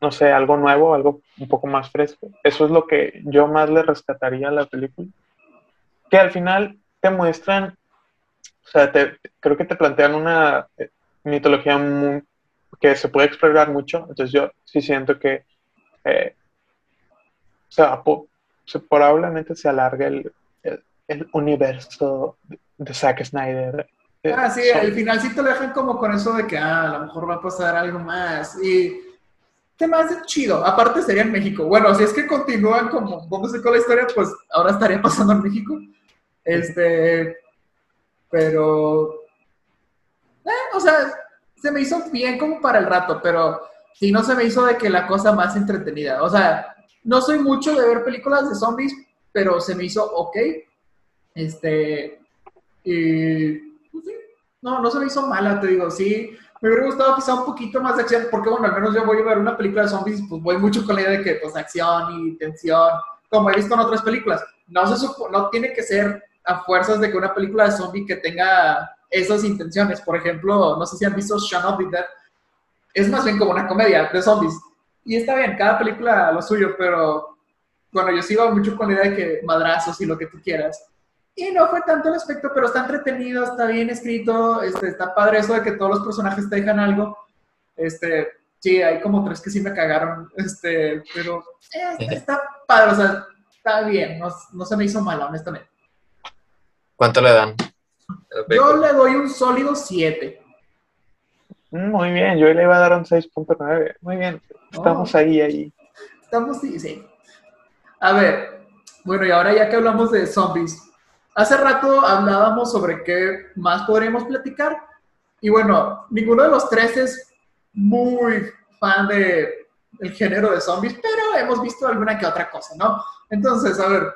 no sé, algo nuevo, algo un poco más fresco. Eso es lo que yo más le rescataría a la película. Que al final te muestran, o sea, te- creo que te plantean una eh, mitología muy- que se puede explorar mucho. Entonces yo sí siento que, eh, o sea, po- se- probablemente se alargue el, el- el universo de, de Zack Snyder. Eh, Ah, sí, son- al final sí te lo dejan como con eso de que, ah, a lo mejor va a pasar algo más. Y ¿qué más de chido? Aparte sería en México. Bueno, si es que continúan como vamos a ir con la historia, pues ahora estaría pasando en México. Este, Pero, eh, o sea, se me hizo bien como para el rato, pero sí no se me hizo de que la cosa más entretenida. O sea, no soy mucho de ver películas de zombies, pero se me hizo ok. Este, y, pues no, no se me hizo mala, te digo, sí. Me hubiera gustado quizá un poquito más de acción, porque bueno, al menos yo voy a ver una película de zombies, pues voy mucho con la idea de que, pues, acción y tensión, como he visto en otras películas. No, se supo, no tiene que ser a fuerzas de que una película de zombie que tenga esas intenciones. Por ejemplo, no sé si han visto Shaun of the Dead. Es más bien como una comedia de zombies. Y está bien, cada película lo suyo, pero bueno, yo iba mucho con la idea de que madrazos y lo que tú quieras. Y no fue tanto el aspecto, pero está entretenido, está bien escrito, este, está padre eso de que todos los personajes te dejan algo. Este, sí, hay como tres que sí me cagaron, este, pero eh, está, padre, o sea, está bien, no, no se me hizo mal, honestamente. ¿Cuánto le dan? Yo le doy un sólido 7. Mm, Muy bien, yo le iba a dar un 6.9. Muy bien, estamos Oh. ahí, ahí. Estamos, sí, sí. A ver, bueno, y ahora ya que hablamos de zombies, hace rato hablábamos sobre qué más podríamos platicar. Y bueno, ninguno de los tres es muy fan de el género de zombies, pero hemos visto alguna que otra cosa, ¿no? Entonces, a ver,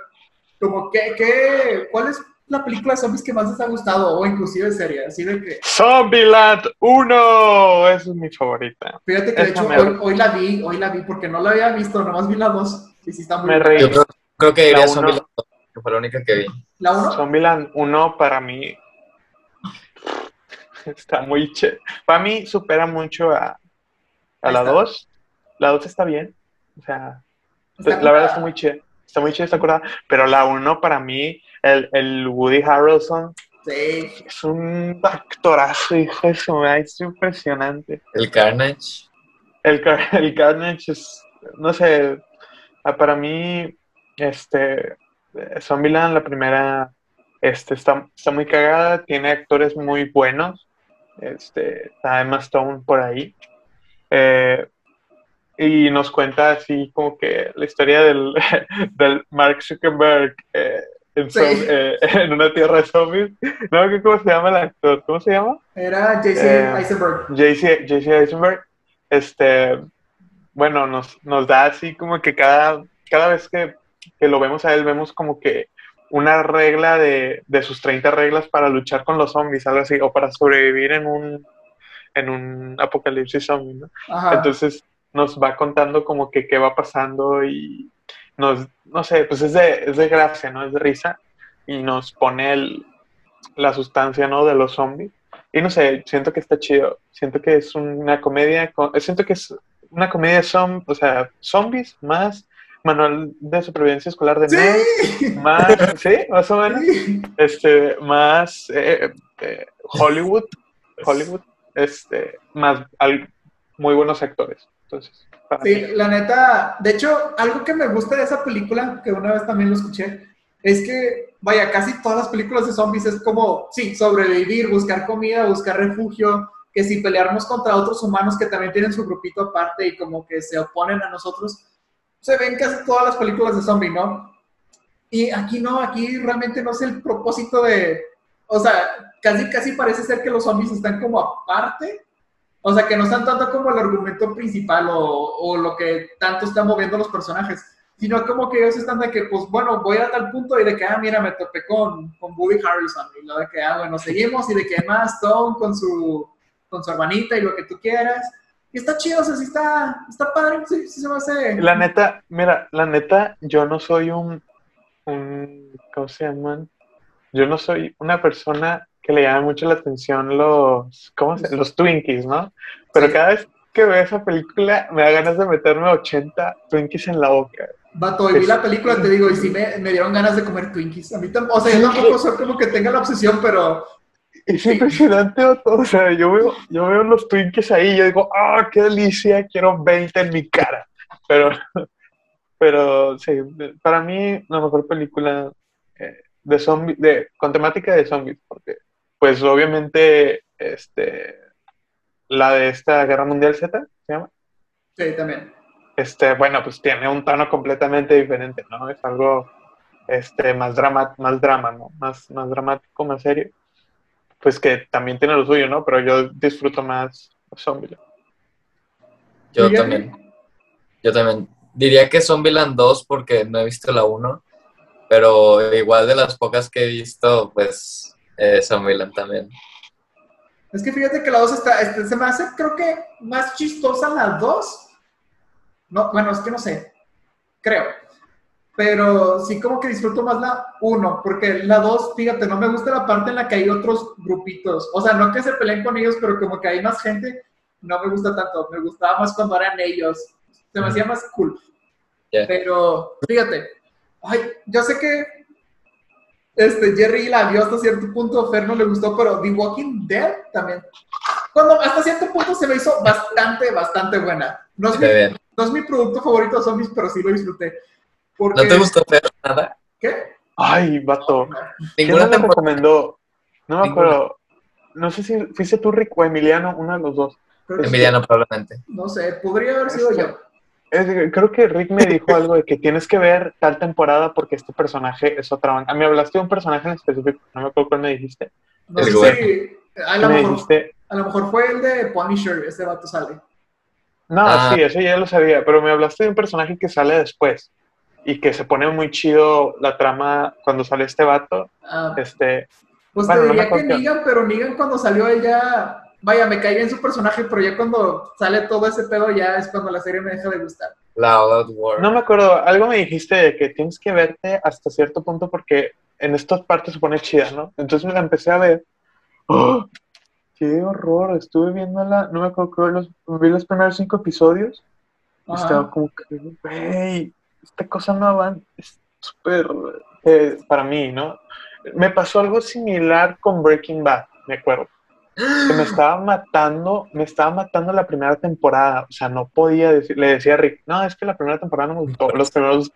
como que, qué, ¿cuál es la película de zombies que más les ha gustado? O inclusive serie, así de que, Zombieland 1, esa es mi favorita. fíjate que de hecho hoy, hoy la vi, hoy la vi porque no la había visto, nomás vi la dos. Y sí está muy Me reí. Yo creo, creo que diría uno. Zombieland, que fue la única que vi. ¿La uno? Zombieland 1 para mí está muy che. Para mí supera mucho a, a la está. 2. La 2 está bien. O sea, Está la verdad está muy che. Está muy che, está curada. Pero la 1 para mí, el, el Woody Harrelson Sí. es un actorazo, hijo de su madre, es impresionante. El Carnage. El, el Carnage es, no sé, ah, para mí, este, eh, Zombieland, la primera, este, está, está muy cagada, tiene actores muy buenos, este, está Emma Stone por ahí, eh, y nos cuenta así como que la historia del, del Mark Zuckerberg eh, en, Sí. zom- eh, en una tierra de zombies, no, ¿qué- ¿cómo se llama el actor? ¿Cómo se llama? Era JC Eh, Eisenberg. JC, JC Eisenberg, este, bueno, nos, nos da así como que cada, cada vez que, que lo vemos a él, vemos como que una regla de, de sus 30 reglas para luchar con los zombies, algo así, o para sobrevivir en un, en un apocalipsis zombie, ¿no? Ajá. Entonces nos va contando como que qué va pasando y nos, no sé, pues es de, es de gracia, ¿no? Es de risa y nos pone el, la sustancia, ¿no? De los zombies. Y no sé, siento que está chido. Siento que es una comedia, con- siento que es una comedia zom, o sea, zombies más manual de supervivencia escolar de Sí. más, sí, más o menos, Sí. este, más eh, eh, Hollywood, Hollywood, este, más al- muy buenos actores. Entonces, Sí, mí, la neta, de hecho, algo que me gusta de esa película, que una vez también lo escuché, es que, vaya, casi todas las películas de zombies es como, sí, sobrevivir, buscar comida, buscar refugio, que si pelearnos contra otros humanos que también tienen su grupito aparte y como que se oponen a nosotros, se ven casi todas las películas de zombie, ¿no? Y aquí no, aquí realmente no es el propósito de, o sea, casi, casi parece ser que los zombies están como aparte o sea, que no están tanto como el argumento principal o, lo que tanto están moviendo los personajes, sino como que ellos están de que, pues bueno, voy a tal punto y de que, ah, mira, me topé con, con Woody Harrelson, y lo de que, ah, bueno, seguimos, y de que más Stone con su, con su hermanita y lo que tú quieras. Y está chido, o sea, sí está, está padre, sí, sí se me hace. la neta, mira, la neta, yo no soy un, un, ¿cómo se llaman? Yo no soy una persona que le llama mucho la atención los, ¿cómo se? Los Twinkies, ¿no? Pero Sí. cada vez que veo esa película me da ganas de meterme 80 Twinkies en la boca. Vato, y vi la película, te digo, y sí me, me dieron ganas de comer Twinkies. A mí tampoco, o sea, yo tampoco soy como que tenga la obsesión, pero Es impresionante, vato. o sea, yo veo, yo veo los Twinkies ahí y yo digo, ¡ah, qué delicia! Quiero 20 en mi cara. Pero, pero sí, para mí la mejor película eh, de zombies, de, con temática de zombies, porque pues obviamente este, la de esta Guerra Mundial Z, ¿se llama? sí, también. Este, bueno, pues tiene un tono completamente diferente, ¿no? Es algo este, más, drama, más drama, ¿no? Más, más dramático, más serio. pues que también tiene lo suyo, ¿no? Pero yo disfruto más Zombieland. Yo también. Yo también. Diría que Zombieland 2 porque no he visto la 1, pero igual de las pocas que he visto, pues eh, Zombieland también. Es que fíjate que la 2 está, este, se me hace, creo que más chistosa la 2. No, bueno, es que no sé. Creo. Pero sí como que disfruto más la 1, porque la 2, fíjate, no me gusta la parte en la que hay otros grupitos. O sea, no que se peleen con ellos, pero como que hay más gente, no me gusta tanto. Me gustaba más cuando eran ellos. Se me hacía más cool. Ya. Pero, fíjate, ay, yo sé que este, Jerry la vio hasta cierto punto, Fer no le gustó, pero The Walking Dead también. Cuando hasta cierto punto se me hizo bastante, bastante buena. No es, mi, no es mi producto favorito de zombies, pero sí lo disfruté. Porque, ¿No te gustó ver nada? ¿Qué? Ay, vato. ¿Quién no temporada. recomendó? No me acuerdo. No sé si fuiste tú, Rick, o Emiliano, uno de los dos. Emiliano, probablemente. No sé, podría haber sido yo. Es creo que Rick me dijo algo de que tienes que ver tal temporada porque este personaje es otra banda. Me hablaste de un personaje en específico, no me acuerdo cuál me dijiste. No el sé si. A lo, Me mejor, dijiste, a lo mejor fue el de Punisher, ese vato sale. no, Ah. sí, eso ya lo sabía, pero me hablaste de un personaje que sale después y que se pone muy chido la trama cuando sale este vato. Ah, Este, Pues Bueno, te no diría que. Negan, pero Negan cuando salió él ya, vaya, me caí bien su personaje, pero ya cuando sale todo ese pedo ya es cuando la serie me deja de gustar. Out War. no me acuerdo, algo me dijiste de que tienes que verte hasta cierto punto porque en estas partes se pone chida, ¿no? Entonces me la empecé a ver. ¡Oh! ¡Qué horror! Estuve viéndola, no me acuerdo, creo los, vi los primeros cinco episodios y estaba como que, güey, esta cosa no avanza, es súper, eh, para mí, ¿no? Me pasó algo similar con Breaking Bad, me acuerdo. Que me estaba matando, me estaba matando la primera temporada, o sea, no podía decir, le decía a Rick, no, es que la primera temporada no me gustó, los primeros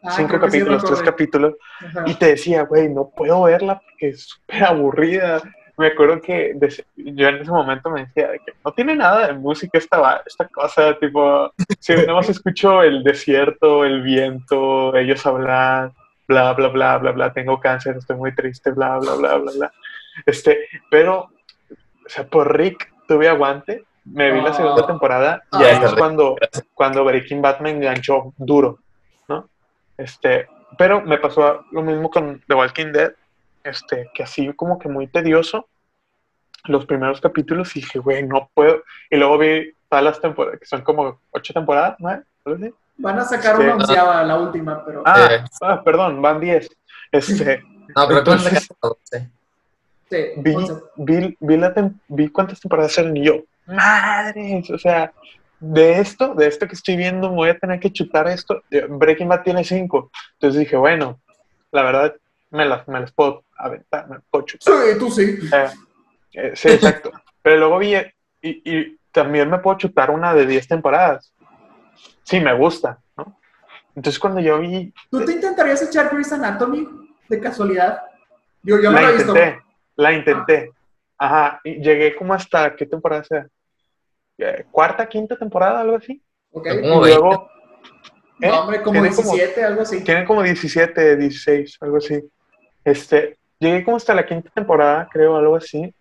Ah, cinco que sí capítulos, tres capítulos, Ajá. y te decía, güey, no puedo verla porque es súper aburrida. Me acuerdo que yo en ese momento me decía de que no tiene nada de música esta, va- esta cosa, tipo, si nada más escucho el desierto, el viento, ellos hablar, bla, bla, bla, bla, bla, tengo cáncer, estoy muy triste, bla, bla, bla, bla, bla. Este, pero, o sea, por Rick tuve aguante, me vi la segunda Ah. temporada y Ah. ahí es cuando, cuando Breaking Bad me enganchó duro, ¿no? Este, pero me pasó lo mismo con The Walking Dead, este, que así como que muy tedioso los primeros capítulos y dije, güey, no puedo. Y luego vi todas las temporadas, que son como ocho temporadas, ¿no? Van a sacar Este- una onceava, la última, pero... Ah, Eh. ah, perdón, van diez. Este, No, que van a Entonces- sacar todo, sí. Sí, vi, vi, vi, la tem- vi cuántas temporadas eran y yo, madres, o sea, de esto, de esto que estoy viendo, me voy a tener que chutar esto. Eh, Breaking Bad tiene cinco. Entonces dije, bueno, la verdad, me las, me las puedo aventar, me las puedo chutar. Sí, tú sí. Eh, eh, sí, exacto. Pero luego vi, y, y también me puedo chutar una de 10 temporadas. Sí, me gusta, ¿no? Entonces cuando yo vi, ¿Tú te intentarías echar Grey's Anatomy de casualidad? Yo, yo no la lo he visto. intenté, la intenté. Ajá, y llegué como hasta, ¿qué temporada sea? Eh, ¿Cuarta, quinta temporada, algo así? Ok. ¿Cómo y luego... ¿eh? No, hombre, como Tienen como- 17, algo así. Tienen como 17, 16, algo así. Este, llegué como hasta la quinta temporada, creo, algo así,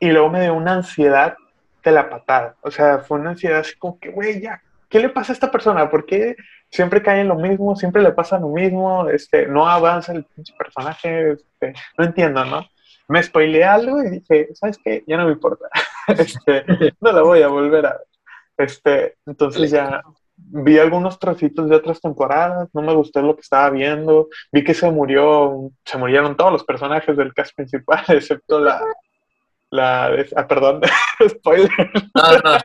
y luego me dio una ansiedad de la patada. O sea, fue una ansiedad así como que, güey, ya, ¿qué le pasa a esta persona? ¿Por qué siempre cae en lo mismo? Siempre le pasa lo mismo, este, no avanza el pinche personaje, este, no entiendo, ¿no? Me spoileé algo y dije, ¿sabes qué? Ya no me importa. este, no la voy a volver a ver. Este, entonces ya vi algunos trocitos de otras temporadas, no me gustó lo que estaba viendo, vi que se murió, se murieron todos los personajes del cast principal, excepto la, la, ah, perdón, spoiler, No, no.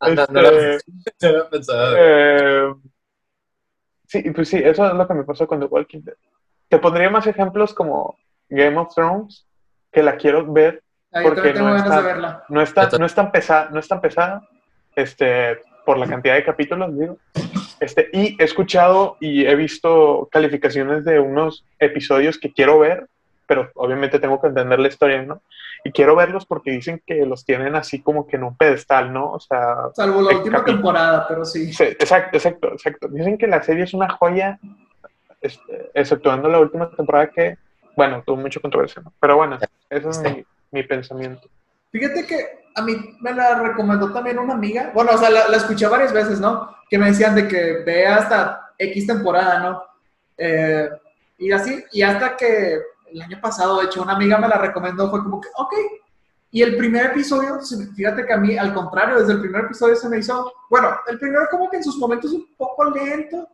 Ah, no, no, lo- Este, no eh, sí, pues sí, eso es lo que me pasó con The Walking Dead. Te pondría más ejemplos como Game of Thrones, que la quiero ver, porque no de verla. no está, no es tan pesada, no es tan pesada, este, por la cantidad de capítulos, digo. Este, y he escuchado y he visto calificaciones de unos episodios que quiero ver, pero obviamente tengo que entender la historia, ¿no? Y quiero verlos porque dicen que los tienen así como que en un pedestal, ¿no? O sea, Salvo la última capítulo. temporada, pero sí. sí, exacto, exacto, exacto. Dicen que la serie es una joya, este, exceptuando la última temporada que, bueno, tuvo mucha controversia, ¿no? Pero bueno, esa es mi, mi pensamiento. Fíjate que a mí me la recomendó también una amiga. Bueno, o sea, la, la escuché varias veces, ¿no? Que me decían de que vea hasta X temporada, ¿no? Eh, y así, y hasta que el año pasado, de hecho, una amiga me la recomendó, fue como que, ok. Y el primer episodio, fíjate que a mí, al contrario, desde el primer episodio se me hizo, bueno, el primero como que en sus momentos un poco lento,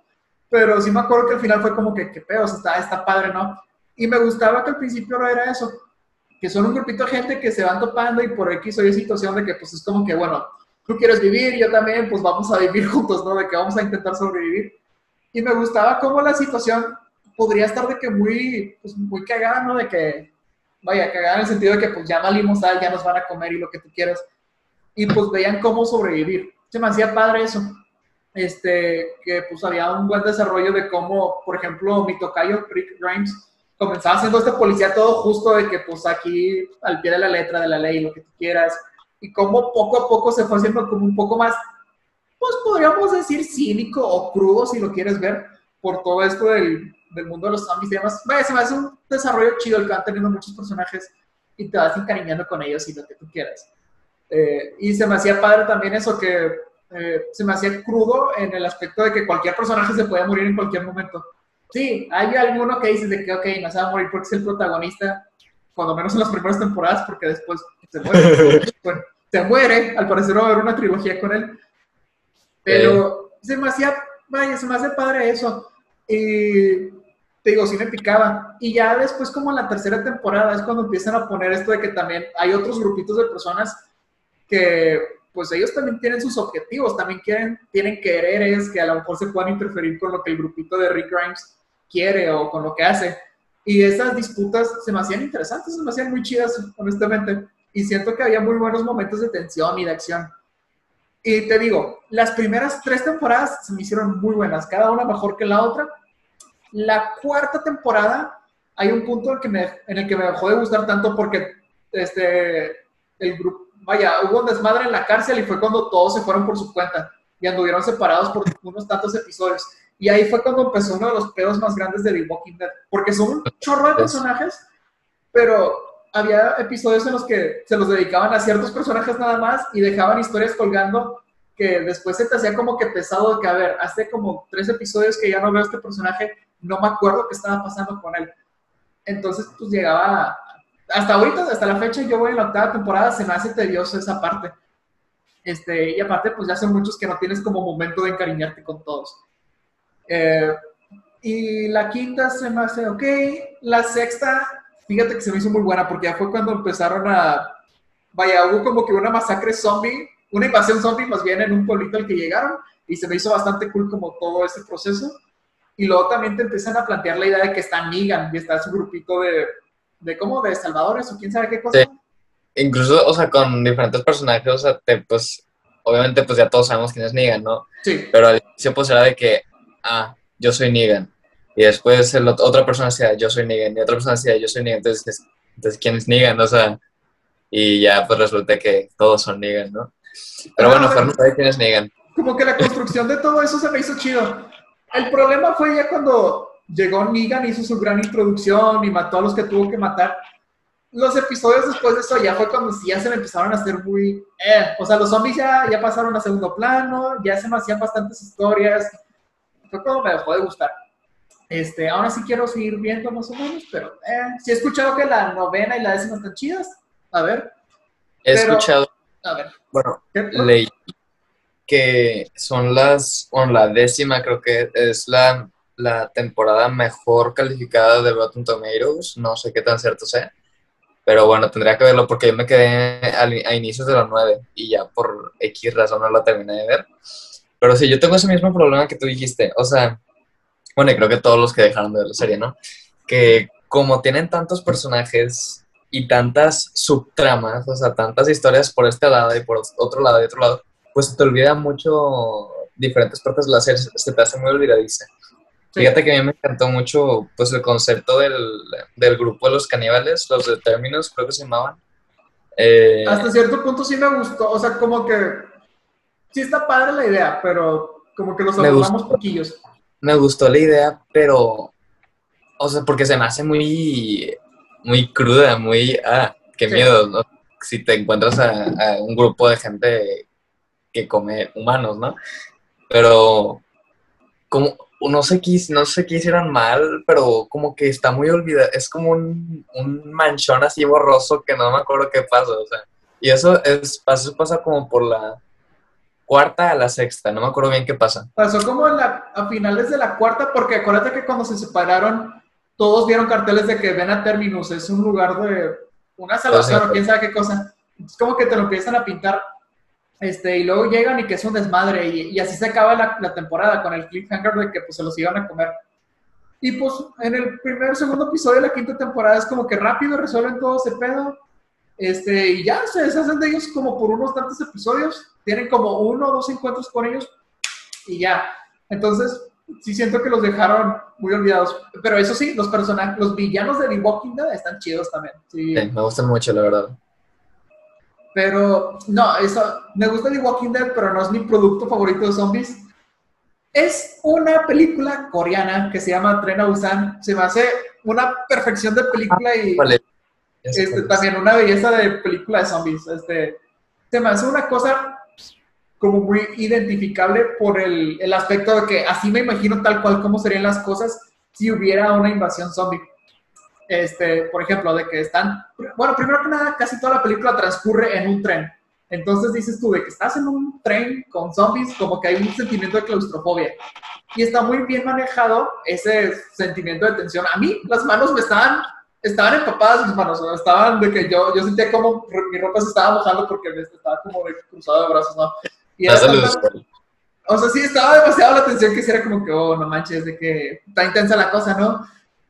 pero sí me acuerdo que al final fue como que, qué pedos, está, está padre, ¿no? Y me gustaba que al principio no era eso, que son un grupito de gente que se van topando y por X o Y situación de que pues es como que, bueno, tú quieres vivir, yo también, pues vamos a vivir juntos, ¿no? De que vamos a intentar sobrevivir. Y me gustaba cómo la situación podría estar de que muy, pues, muy cagada, ¿no? De que, vaya, cagada en el sentido de que pues ya valimos al, ya nos van a comer y lo que tú quieras. Y pues veían cómo sobrevivir. Se me hacía padre eso. Este, que pues había un buen desarrollo de cómo, por ejemplo, mi tocayo, Rick Grimes, comenzaba siendo este policía todo justo de que pues aquí al pie de la letra de la ley, lo que tú quieras, y cómo poco a poco se fue haciendo como un poco más, pues podríamos decir cínico o crudo si lo quieres ver, por todo esto del, del mundo de los zombies y demás. Vaya, se me hace un desarrollo chido el que van teniendo muchos personajes y te vas encariñando con ellos y lo que tú quieras. Eh, y se me hacía padre también eso que eh, se me hacía crudo en el aspecto de que cualquier personaje se puede morir en cualquier momento. Sí, hay alguno que dice de que, ok, no se va a morir porque es el protagonista, cuando menos en las primeras temporadas, porque después se muere. bueno, se muere, al parecer va a haber una trilogía con él. Pero se me hacía, vaya, se me hace padre eso. Y te digo, sí me picaba. Y ya después, como en la tercera temporada, es cuando empiezan a poner esto de que también hay otros grupitos de personas que, pues ellos también tienen sus objetivos, también quieren, tienen quereres que a lo mejor se puedan interferir con lo que el grupito de Rick Grimes quiere o con lo que hace. Y esas disputas se me hacían interesantes, se me hacían muy chidas, honestamente. Y siento que había muy buenos momentos de tensión y de acción. Y te digo, las primeras tres temporadas se me hicieron muy buenas, cada una mejor que la otra. La cuarta temporada, hay un punto en que me, en el que me dejó de gustar tanto porque este, el grupo, vaya, hubo un desmadre en la cárcel y fue cuando todos se fueron por su cuenta y anduvieron separados por unos tantos episodios. Y ahí fue cuando empezó uno de los pedos más grandes de The Walking Dead, porque son un chorro de personajes, pero había episodios en los que se los dedicaban a ciertos personajes nada más y dejaban historias colgando que después se te hacía como que pesado de que, a ver, hace como tres episodios que ya no veo a este personaje, no me acuerdo qué estaba pasando con él. Entonces, pues llegaba, hasta ahorita, hasta la fecha, yo voy en la octava temporada, se me hace tedioso esa parte. Este, y aparte, pues ya son muchos que no tienes como momento de encariñarte con todos. Eh, y la quinta se me hace ok. La sexta, fíjate que se me hizo muy buena porque ya fue cuando empezaron a. Vaya, hubo como que una masacre zombie, una invasión zombie más bien en un pueblito al que llegaron y se me hizo bastante cool como todo ese proceso. Y luego también te empiezan a plantear la idea de que está Negan y está su grupito de, de ¿cómo? De salvadores o quién sabe qué cosa. Sí. Incluso, o sea, con diferentes personajes, o sea, te, pues, obviamente, pues ya todos sabemos quién es Negan, ¿no? Sí. Pero al inicio, pues era de que, ah, yo soy Negan. Y después el, ot- otra persona decía, yo soy Negan. Y otra persona decía, yo soy Negan. Entonces, entonces ¿quién es Negan? O sea, y ya pues resulta que todos son Negan, ¿no? Pero Ah, bueno, bueno. Fer no sabe quién es Negan. como que la construcción de todo eso se me hizo chido. El problema fue ya cuando llegó Negan, hizo su gran introducción y mató a los que tuvo que matar. Los episodios después de eso ya fue cuando ya se me empezaron a hacer muy... eh, o sea, los zombies ya, ya pasaron a segundo plano, ya se me hacían bastantes historias. Fue cuando me dejó de gustar. Este, ahora sí quiero seguir viendo más o menos, pero eh, sí he escuchado que la novena y la décima están chidas. A ver, He Pero- escuchado, a ver. bueno, leí que son las, bueno, la décima creo que es la, la temporada mejor calificada de Rotten Tomatoes, no sé qué tan cierto sea, pero bueno, tendría que verlo porque yo me quedé a inicios de los nueve y ya por X razón no la terminé de ver. Pero sí, yo tengo ese mismo problema que tú dijiste, o sea, bueno, y creo que todos los que dejaron de ver la serie, ¿no? Que como tienen tantos personajes y tantas subtramas, o sea, tantas historias por este lado y por otro lado y otro lado, pues te olvida mucho diferentes partes de la serie, se te hace muy olvidadiza. Sí. Fíjate que a mí me encantó mucho pues el concepto del, del grupo de los caníbales, los de términos, creo que se llamaban. Eh, hasta cierto punto sí me gustó, o sea, como que sí está padre la idea, pero como que los abordamos poquillos. me gustó la idea, pero, o sea, porque se me hace muy, muy cruda, muy, ah, qué Sí. miedo, ¿no? Si te encuentras a, a un grupo de gente que come humanos, ¿no? Pero, como, no sé qué, no sé qué hicieron mal, pero como que está muy olvidado, es como un, un manchón así borroso que no me acuerdo qué pasó, o sea, y eso es, eso pasa como por la cuarta a la sexta, no me acuerdo bien qué pasa. Pasó como en la, a finales de la cuarta, porque acuérdate que cuando se separaron, todos vieron carteles de que ven a Terminus, es un lugar de una salvación sí. o quién sabe qué cosa. Es como que te lo empiezan a pintar, este, y luego llegan y que es un desmadre, y, y así se acaba la, la temporada con el cliffhanger de que pues se los iban a comer. Y pues en el primer, segundo episodio de la quinta temporada es como que rápido resuelven todo ese pedo, este, y ya se deshacen de ellos como por unos tantos episodios, tienen como uno o dos encuentros con ellos, y ya. Entonces, sí siento que los dejaron muy olvidados. Pero eso sí, los personajes, los villanos de The Walking Dead están chidos también. Sí. Sí, me gustan mucho, la verdad. Pero, no, eso, me gusta The Walking Dead, pero no es mi producto favorito de zombies. Es una película coreana que se llama Tren a Busan. Se me hace una perfección de película y Vale. Este, también una belleza de película de zombies. Este, se me hace una cosa como muy identificable por el, el aspecto de que así me imagino tal cual como serían las cosas si hubiera una invasión zombie. Este, por ejemplo, de que están, bueno, primero que nada, casi toda la película transcurre en un tren. Entonces dices tú, de que estás en un tren con zombies, como que hay un sentimiento de claustrofobia. Y está muy bien manejado ese sentimiento de tensión. A mí las manos me estaban, estaban empapadas mis manos, ¿no? estaban de que yo, yo sentía como mi ropa se estaba mojando porque estaba como de cruzado de brazos, ¿no? Y era o sea, sí, estaba demasiado la tensión que sí era como que, oh, no manches, de que está intensa la cosa, ¿no?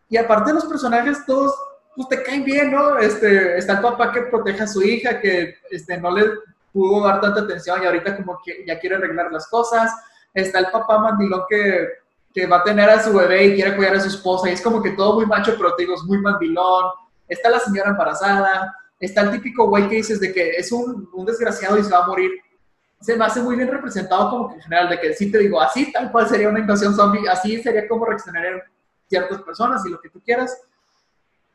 Y aparte los personajes todos, pues te caen bien, ¿no? Este, está el papá que protege a su hija, que este, no le pudo dar tanta atención y ahorita como que ya quiere arreglar las cosas. Está el papá mandilón que, que va a tener a su bebé y quiere cuidar a su esposa y es como que todo muy macho, pero te digo, es muy mandilón. Está la señora embarazada. Está el típico güey que dices de que es un, un desgraciado y se va a morir se me hace muy bien representado como que en general, de que sí te digo, así tal cual sería una invasión zombie, así sería como reaccionarían ciertas personas y lo que tú quieras.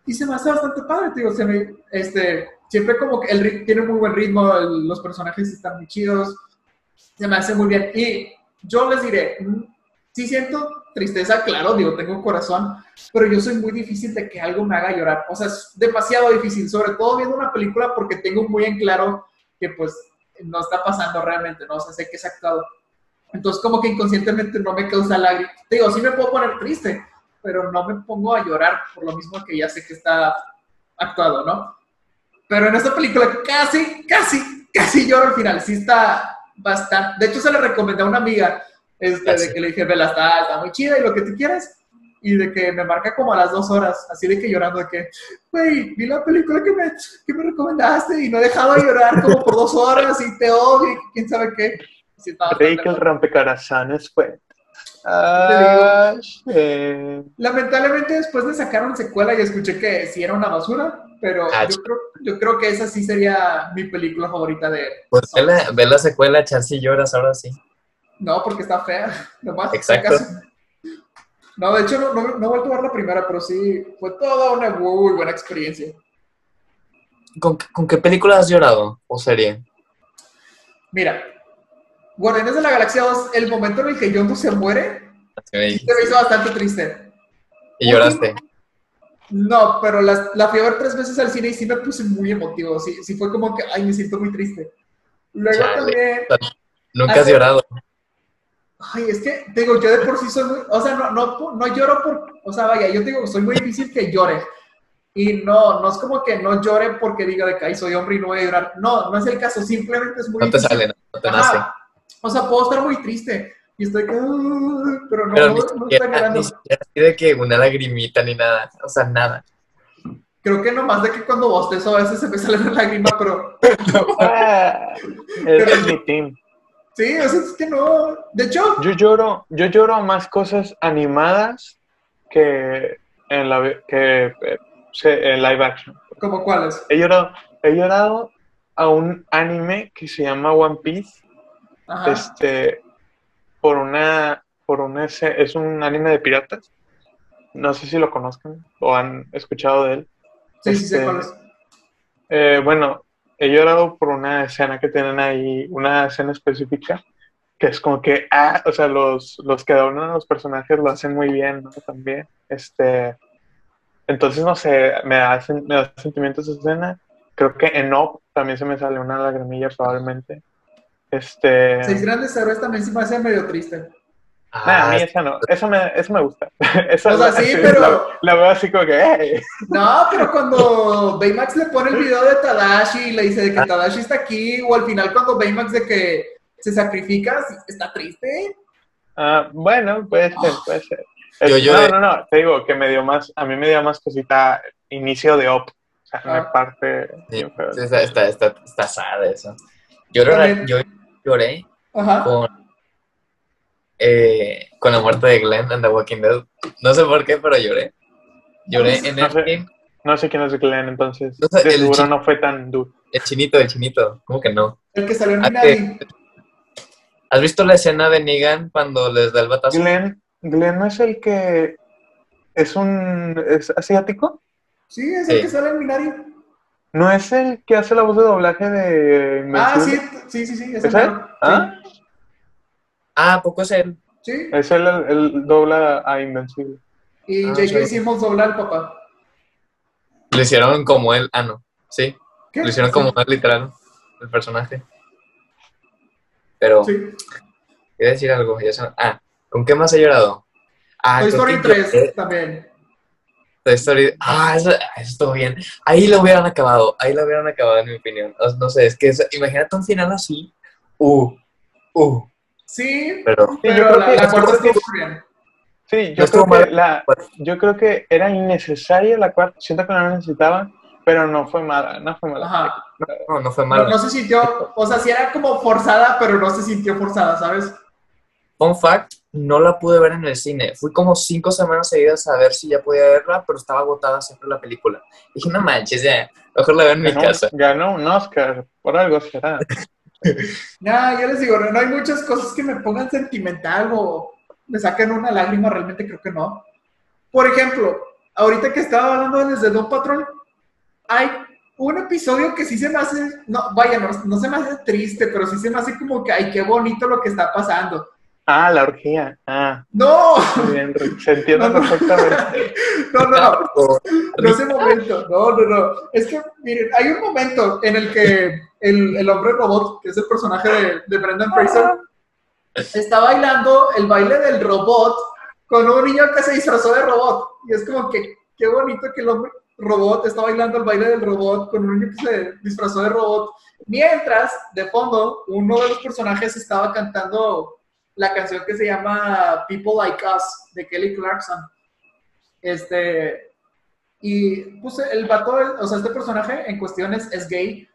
Y se me hace bastante padre, te digo, se me, este, siempre como que el tiene muy buen ritmo, el- los personajes están muy chidos, se me hace muy bien. Y yo les diré, sí siento tristeza, claro, digo, tengo corazón, pero yo soy muy difícil de que algo me haga llorar. O sea, es demasiado difícil, sobre todo viendo una película porque tengo muy en claro que pues no está pasando realmente, ¿no? O sea, sé que es actuado. Entonces, como que inconscientemente no me causa lágrimas. Digo, sí me puedo poner triste, pero no me pongo a llorar por lo mismo que ya sé que está actuado, ¿no? Pero en esta película casi, casi, casi lloro al final. Sí está bastante... De hecho, se le recomendé a una amiga este, de que le dije, Vela, está, está muy chida y lo que tú quieras. Y de que me marca como a las dos horas, así de que llorando, de que, güey, vi la película que me, que me recomendaste y no he dejado de llorar como por dos horas y te odio y quién sabe qué. Sí, Creí que el mal. rompecarazanes fue. Ah. Lamentablemente después le sacaron secuela y escuché que sí era una basura, pero Ah, yo creo, yo creo que esa sí sería mi película favorita de... Pues ve la, ve la secuela, chance y lloras ahora sí. No, porque está fea. Nomás, Exacto. No, de hecho no, no, no he vuelto a ver la primera, pero sí fue toda una muy buena experiencia. ¿Con, con qué película has llorado o serie? Mira, Guardianes de la Galaxia 2, el momento en el que Yondu se muere, Sí, se me hizo bastante triste. Y lloraste. No, pero la, la fui a ver tres veces al cine y sí me puse muy emotivo. Sí, sí fue como que, ay, me siento muy triste. Luego Chale. también, Nunca has llorado. Ay, es que, te digo, yo de por sí soy muy, o sea, no, no, no lloro por, o sea, vaya, yo te digo, soy muy difícil que llore. Y no, no es como que no llore porque diga de que soy hombre y no voy a llorar. No, no es el caso, simplemente es muy No te difícil. sale, no te Ajá. nace. O sea, puedo estar muy triste y estoy que, pero no, Pero no, ni no estoy siquiera, llorando. ni siquiera así de que una lagrimita ni nada. O sea, nada. Creo que nomás de que cuando bostezo a veces se me sale una lágrima, pero Ah, eres mi team. Sí, o sea, es que no. De hecho, Yo lloro, yo lloro a más cosas animadas que en la que eh, en live action. ¿como cuáles? He llorado, he llorado a un anime que se llama One Piece, Ajá. este, por una, por una, es un anime de piratas. No sé si lo conozcan o han escuchado de él. sí, sí sé este, cuáles. Eh, bueno, he llorado por una escena que tienen ahí, una escena específica, que es como que, ah, o sea, los, los que doblan a los personajes lo hacen muy bien, ¿no? También, este, entonces, no sé, me da, me da sentimientos esa escena. Creo que en Up también se me sale una lagrimilla probablemente. Este, Seis grandes héroes también se me hace medio triste. Nah, a mí Ah, esa no, eso me, eso me gusta. Esa O sea, pero- La, la veo así como que, "Hey". No, pero cuando Baymax le pone el video de Tadashi y le dice de que Tadashi está aquí, o al final cuando Baymax de que se sacrifica, está triste. Ah, bueno, puede ser, puede ser. Es- Yo- yo no, no, no, te digo que me dio más, a mí me dio más cosita inicio de op. O sea, me Ah. parte. Sí, bien feo. está, está, está, está sad eso. Yo, lloré- yo lloré Ajá. con, eh, con la muerte de Glenn en The Walking Dead. No sé por qué, pero lloré. Lloré en No sé. Endgame. No sé quién es Glenn, entonces No sé, de el seguro chi- no fue tan duro. El chinito, el chinito. ¿Cómo que no? El que salió en Ah, Minari. ¿Has visto la escena de Negan cuando les da el batazo? Glenn, Glenn no es el que es un es asiático, Sí, es el que sale en Minari. no es el que hace la voz de doblaje de Ah, sí, sí, sí, sí. ¿Es ese él? mero. ¿Ah? Ah, ¿a poco es él? Sí. Es él el, el dobla a Invencible. Y Ah, J.K. sí. Simmons dobla al papá. Lo hicieron como él. Ah, no. Sí, ¿Qué? lo hicieron como él, literal, el personaje. Pero, Sí. quería decir algo. ya se- Ah, ¿con qué más he llorado? Ah, Toy Story que 3 lloré- también. Toy Story. Ah, eso, eso estuvo bien. Ahí lo hubieran acabado. Ahí lo hubieran acabado, en mi opinión. No sé, es que imagínate un final así. Uh, uh. Sí, Pero, Sí, pero yo creo la, que- la cuarta estuvo bien. Sí, yo creo que la, yo creo que era innecesaria la cuarta, siento que no la necesitaba, pero no fue mala, no fue mala. Ajá. no, no fue No, malo. no se sintió, o sea, sí era como forzada, pero no se sintió forzada, ¿sabes? Fun fact, no la pude ver en el cine. Fui como cinco semanas seguidas a ver si ya podía verla, pero estaba agotada siempre la película. Dije, no manches, ya, mejor la veo en mi casa. ganó un Oscar, por algo será. Ya, yo les digo, no, no hay muchas cosas que me pongan sentimental o me saquen una lágrima, realmente creo que no. Por ejemplo, ahorita que estaba hablando desde Don Patrol, hay un episodio que sí se me hace, no, vaya, no, no se me hace triste, pero sí se me hace como que, ay, qué bonito lo que está pasando. Ah, la orgía. Ah, No, muy bien, se entiende No, no. perfectamente. no, no, no. No ese momento, no, no, no. Es que, miren, hay un momento en el que el, el hombre robot, que es el personaje de, de Brendan Fraser, está bailando el baile del robot con un niño que se disfrazó de robot. Y es como que, qué bonito que el hombre robot está bailando el baile del robot con un niño que se disfrazó de robot. Mientras, de fondo, uno de los personajes estaba cantando la canción que se llama People Like Us de Kelly Clarkson. Este, y pues el vato, o sea, este personaje en cuestiones es gay,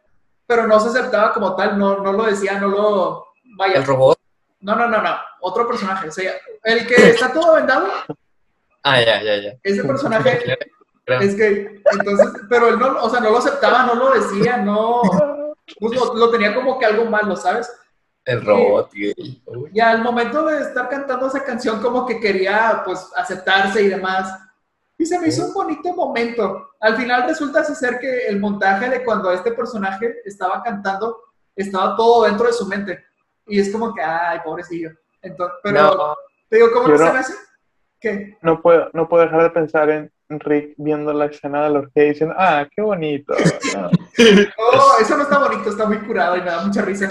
pero no se aceptaba como tal, no, no lo decía, no lo... Vaya, El robot. no, no, no, no, otro personaje, o sea, el que está todo vendado, Ah, ya, ya, ya. ese personaje es gay, entonces, pero él no, o sea, no lo aceptaba, no lo decía, no, pues lo, lo tenía como que algo malo, ¿sabes? El robot, gay. Uy. Y al momento de estar cantando esa canción como que quería pues aceptarse y demás. Y se me hizo un bonito momento. Al final resulta ser que el montaje de cuando este personaje estaba cantando estaba todo dentro de su mente. Y es como que, ay, pobrecillo. Entonces, pero No, te digo, ¿cómo no se no- me hace? ¿Qué? No puedo, no puedo dejar de pensar en Rick viendo la escena de la orgía y diciendo, ah, qué bonito. No. Oh, eso no está bonito, está muy curado y me da mucha risa.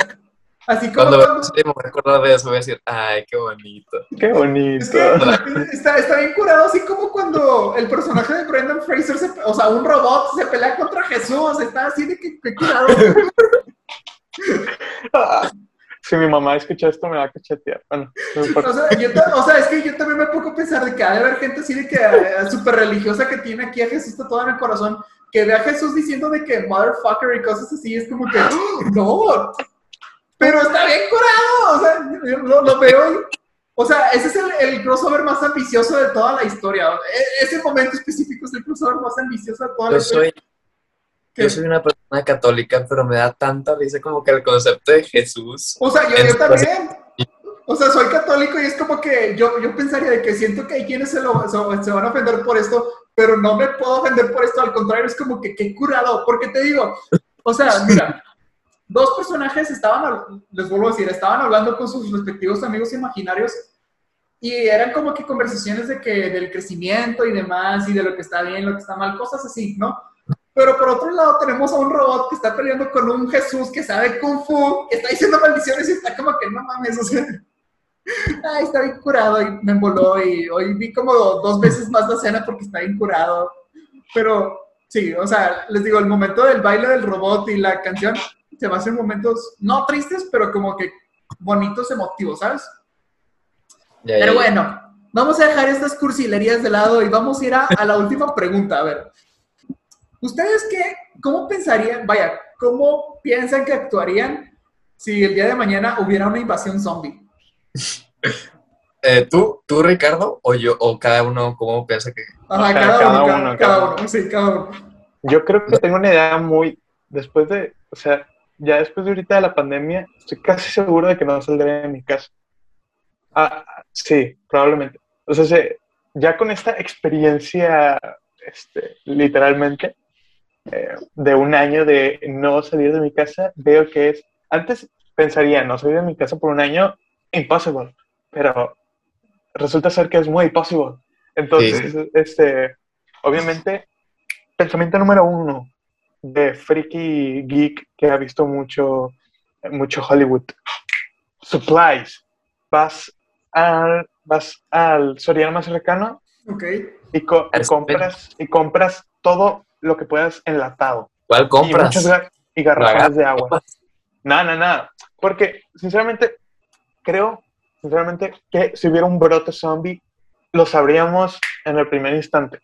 Así como cuando cuando- sí, me voy a acordar de eso, voy a decir, ay, qué bonito. Qué bonito. Es que está, está bien curado, así como cuando el personaje de Brendan Fraser, se, o sea, un robot se pelea contra Jesús, está así de que, que curado. Ah, si mi mamá escucha esto, me va a cachetear. Bueno, no importa. O sea, yo ta- o sea, es que yo también me pongo a pensar de que ha de haber gente así de que eh, súper religiosa que tiene aquí a Jesús tatuado en el corazón, que ve a Jesús diciendo de que motherfucker y cosas así, es como que, ¡Oh, no, pero está bien curado, o sea, yo lo, lo veo y- o sea, ese es el, el crossover más ambicioso de toda la historia. E- ese momento específico es el crossover más ambicioso de toda la Yo historia. soy, Que- yo soy una persona católica, pero me da tanta risa como que el concepto de Jesús. O sea, yo, yo también. O sea, soy católico y es como que yo, yo pensaría de que siento que hay quienes se, lo, se, se van a ofender por esto, pero no me puedo ofender por esto, al contrario, es como que qué curado, porque te digo, o sea, mira, dos personajes estaban, les vuelvo a decir, estaban hablando con sus respectivos amigos imaginarios y eran como que conversaciones de que del crecimiento y demás y de lo que está bien, lo que está mal, cosas así, ¿no? Pero por otro lado tenemos a un robot que está peleando con un Jesús que sabe Kung Fu, que está diciendo maldiciones y está como que no mames, o sea, ay, está bien curado y me emboló y hoy vi como dos veces más la escena porque está bien curado. Pero sí, o sea, les digo, el momento del baile del robot y la canción se va a hacer momentos no tristes, pero como que bonitos, emotivos, ¿sabes? Ya, ya, Pero bueno, vamos a dejar estas cursilerías de lado y vamos a ir a, a la última pregunta. A ver, ¿ustedes qué, cómo pensarían, vaya, cómo piensan que actuarían si el día de mañana hubiera una invasión zombie? Eh, ¿tú, ¿Tú, Ricardo, o yo, o cada uno, cómo piensa que...? Ajá, cada, cada uno, cada, uno, cada cada uno, sí, cada uno. Yo creo que tengo una idea muy, después de, o sea, ya después de ahorita de la pandemia, estoy casi seguro de que no saldré de mi casa. Ah, sí, probablemente. O sea, se- ya con esta experiencia, este, literalmente, eh, de un año de no salir de mi casa, veo que es, antes pensaría, no salir de mi casa por un año, impossible, pero resulta ser que es muy possible. Entonces, este, obviamente, pensamiento número uno de freaky geek que ha visto mucho, mucho Hollywood. Supplies. Vas al, vas al Soriano más cercano Ok. y, co- y compras, y compras todo lo que puedas enlatado. ¿Cuál Y, compras? muchas ga- y garrafones de agua. Nada, nada, nada. Porque, sinceramente, creo, sinceramente, que si hubiera un brote zombie, lo sabríamos en el primer instante.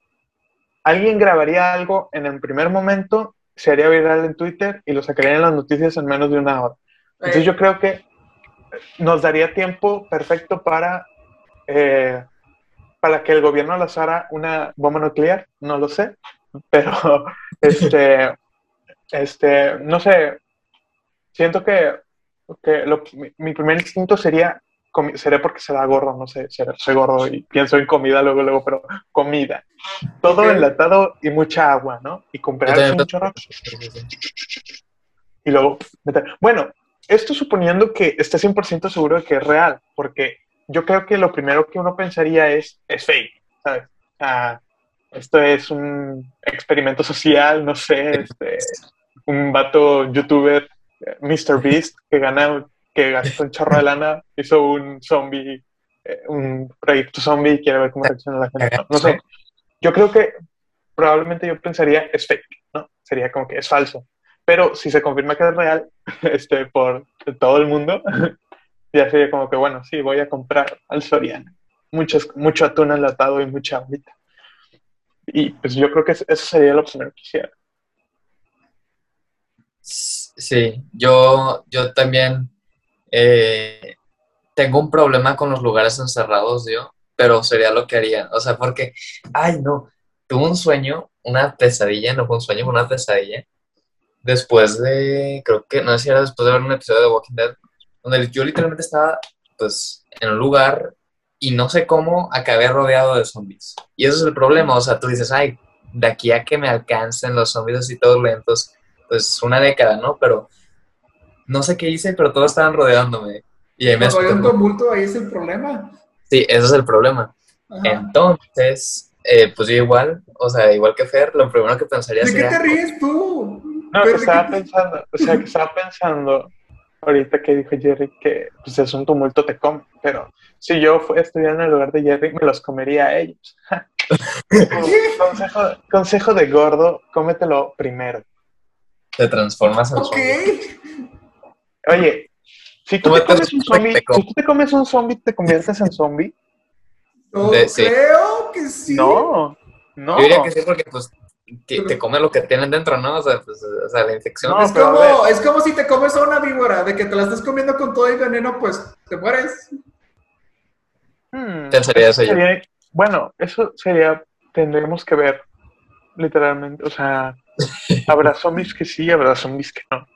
Alguien grabaría algo en el primer momento, se haría viral en Twitter y lo sacaría en las noticias en menos de una hora. Entonces yo creo que nos daría tiempo perfecto para, eh, para que el gobierno lanzara una bomba nuclear, no lo sé, pero este, este, no sé, siento que, que lo- mi primer instinto sería, sería porque será gordo, no sé, será- soy gordo y pienso en comida luego, luego, pero comida. Todo enlatado y mucha agua, ¿no? Y comprar un chorro y luego meter. Bueno, esto suponiendo que esté 100% seguro de que es real, porque yo creo que lo primero que uno pensaría es, es fake, ¿sabes? Ah, esto es un experimento social, no sé, este, un vato youtuber, eh, Mr. Beast, que gana, que gastó un chorro de lana, hizo un zombie, eh, un proyecto zombie y quiere ver cómo reacciona la gente. No, sé. Yo creo que probablemente yo pensaría es fake, ¿no? Sería como que es falso. Pero si se confirma que es real, este, por todo el mundo, ya sería como que, bueno, sí, voy a comprar al Soriana. Muchos, mucho atún enlatado y mucha agüita. Y pues yo creo que eso sería lo primero que quisiera. Sí, yo, yo también eh, tengo un problema con los lugares encerrados, yo, pero sería lo que haría. O sea, porque, ay, no, tuve un sueño, una pesadilla, no fue un sueño, fue una pesadilla. Después de, creo que, no sé si era después de ver un episodio de Walking Dead, donde yo literalmente estaba, pues, en un lugar y no sé cómo acabé rodeado de zombies. Y eso es el problema, o sea, tú dices, ay, de aquí a que me alcancen los zombies así todos lentos, pues una década, ¿no? Pero no sé qué hice, pero todos estaban rodeándome. Y ahí me Cuando hay un asusté. tumulto, ahí es el problema. Sí, ese es el problema. Ajá. Entonces, eh, pues yo igual, o sea, igual que Fer, lo primero que pensaría ¿De qué sería, te ríes tú? No, Pero que ¿de estaba qué- pensando, o sea, que estaba pensando ahorita que dijo Jerry que pues es un tumulto te come, pero si yo fuera a estudiar en el lugar de Jerry, me los comería a ellos. consejo, consejo de gordo, cómetelo primero. te transformas en Ok. Oye, si tú, te comes un zombie, si tú te comes un zombie, ¿te conviertes en zombie? De- sí. creo que sí. No, no. Yo diría que sí, porque pues te, te come lo que tienen dentro, ¿no? O sea, pues, o sea la infección. No, es, como, es como si te comes a una víbora, de que te la estás comiendo con todo el veneno, pues te mueres. Hmm, eso yo. sería- bueno, eso sería, tendremos que ver, literalmente, o sea, habrá zombies que sí, habrá zombies que no.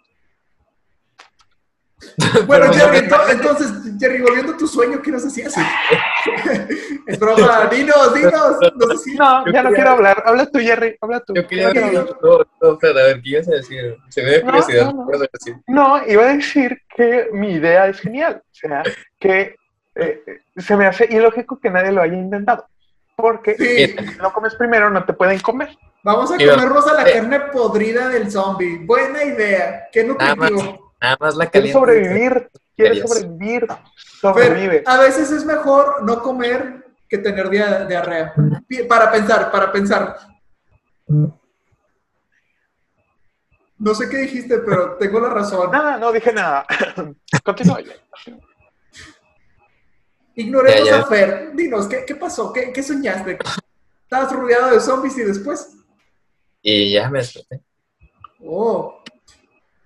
Bueno, Pero Jerry, entonces, Jerry, volviendo a tu sueño, ¿qué nos hacías? es broma, dinos, dinos. No sé si- No, Yo ya no quería- quiero hablar. Habla tú, Jerry. Habla tú. Yo quería decir, no, no, espera, a ver, ¿qué ibas a decir? Se me da No, curiosidad, no, iba a decir que mi idea es genial. O sea, que eh, se me hace ilógico que nadie lo haya intentado. Porque Sí, si no comes primero, no te pueden comer. vamos a comernos a la eh. carne podrida del zombie. Buena idea. Qué Nada más. nutritivo. Nada más la Quieres caliente. sobrevivir, quieres sobrevivir, Fer, sobrevive. a veces es mejor no comer que tener dia- diarrea. Para pensar, para pensar. No sé qué dijiste, pero tengo la razón. Nada, no dije nada. Continúa. Ignoremos Ya, ya. a Fer. Dinos, ¿qué, qué pasó? ¿Qué, qué soñaste? ¿Estabas rodeado de zombies y después? Y ya me desperté. Oh,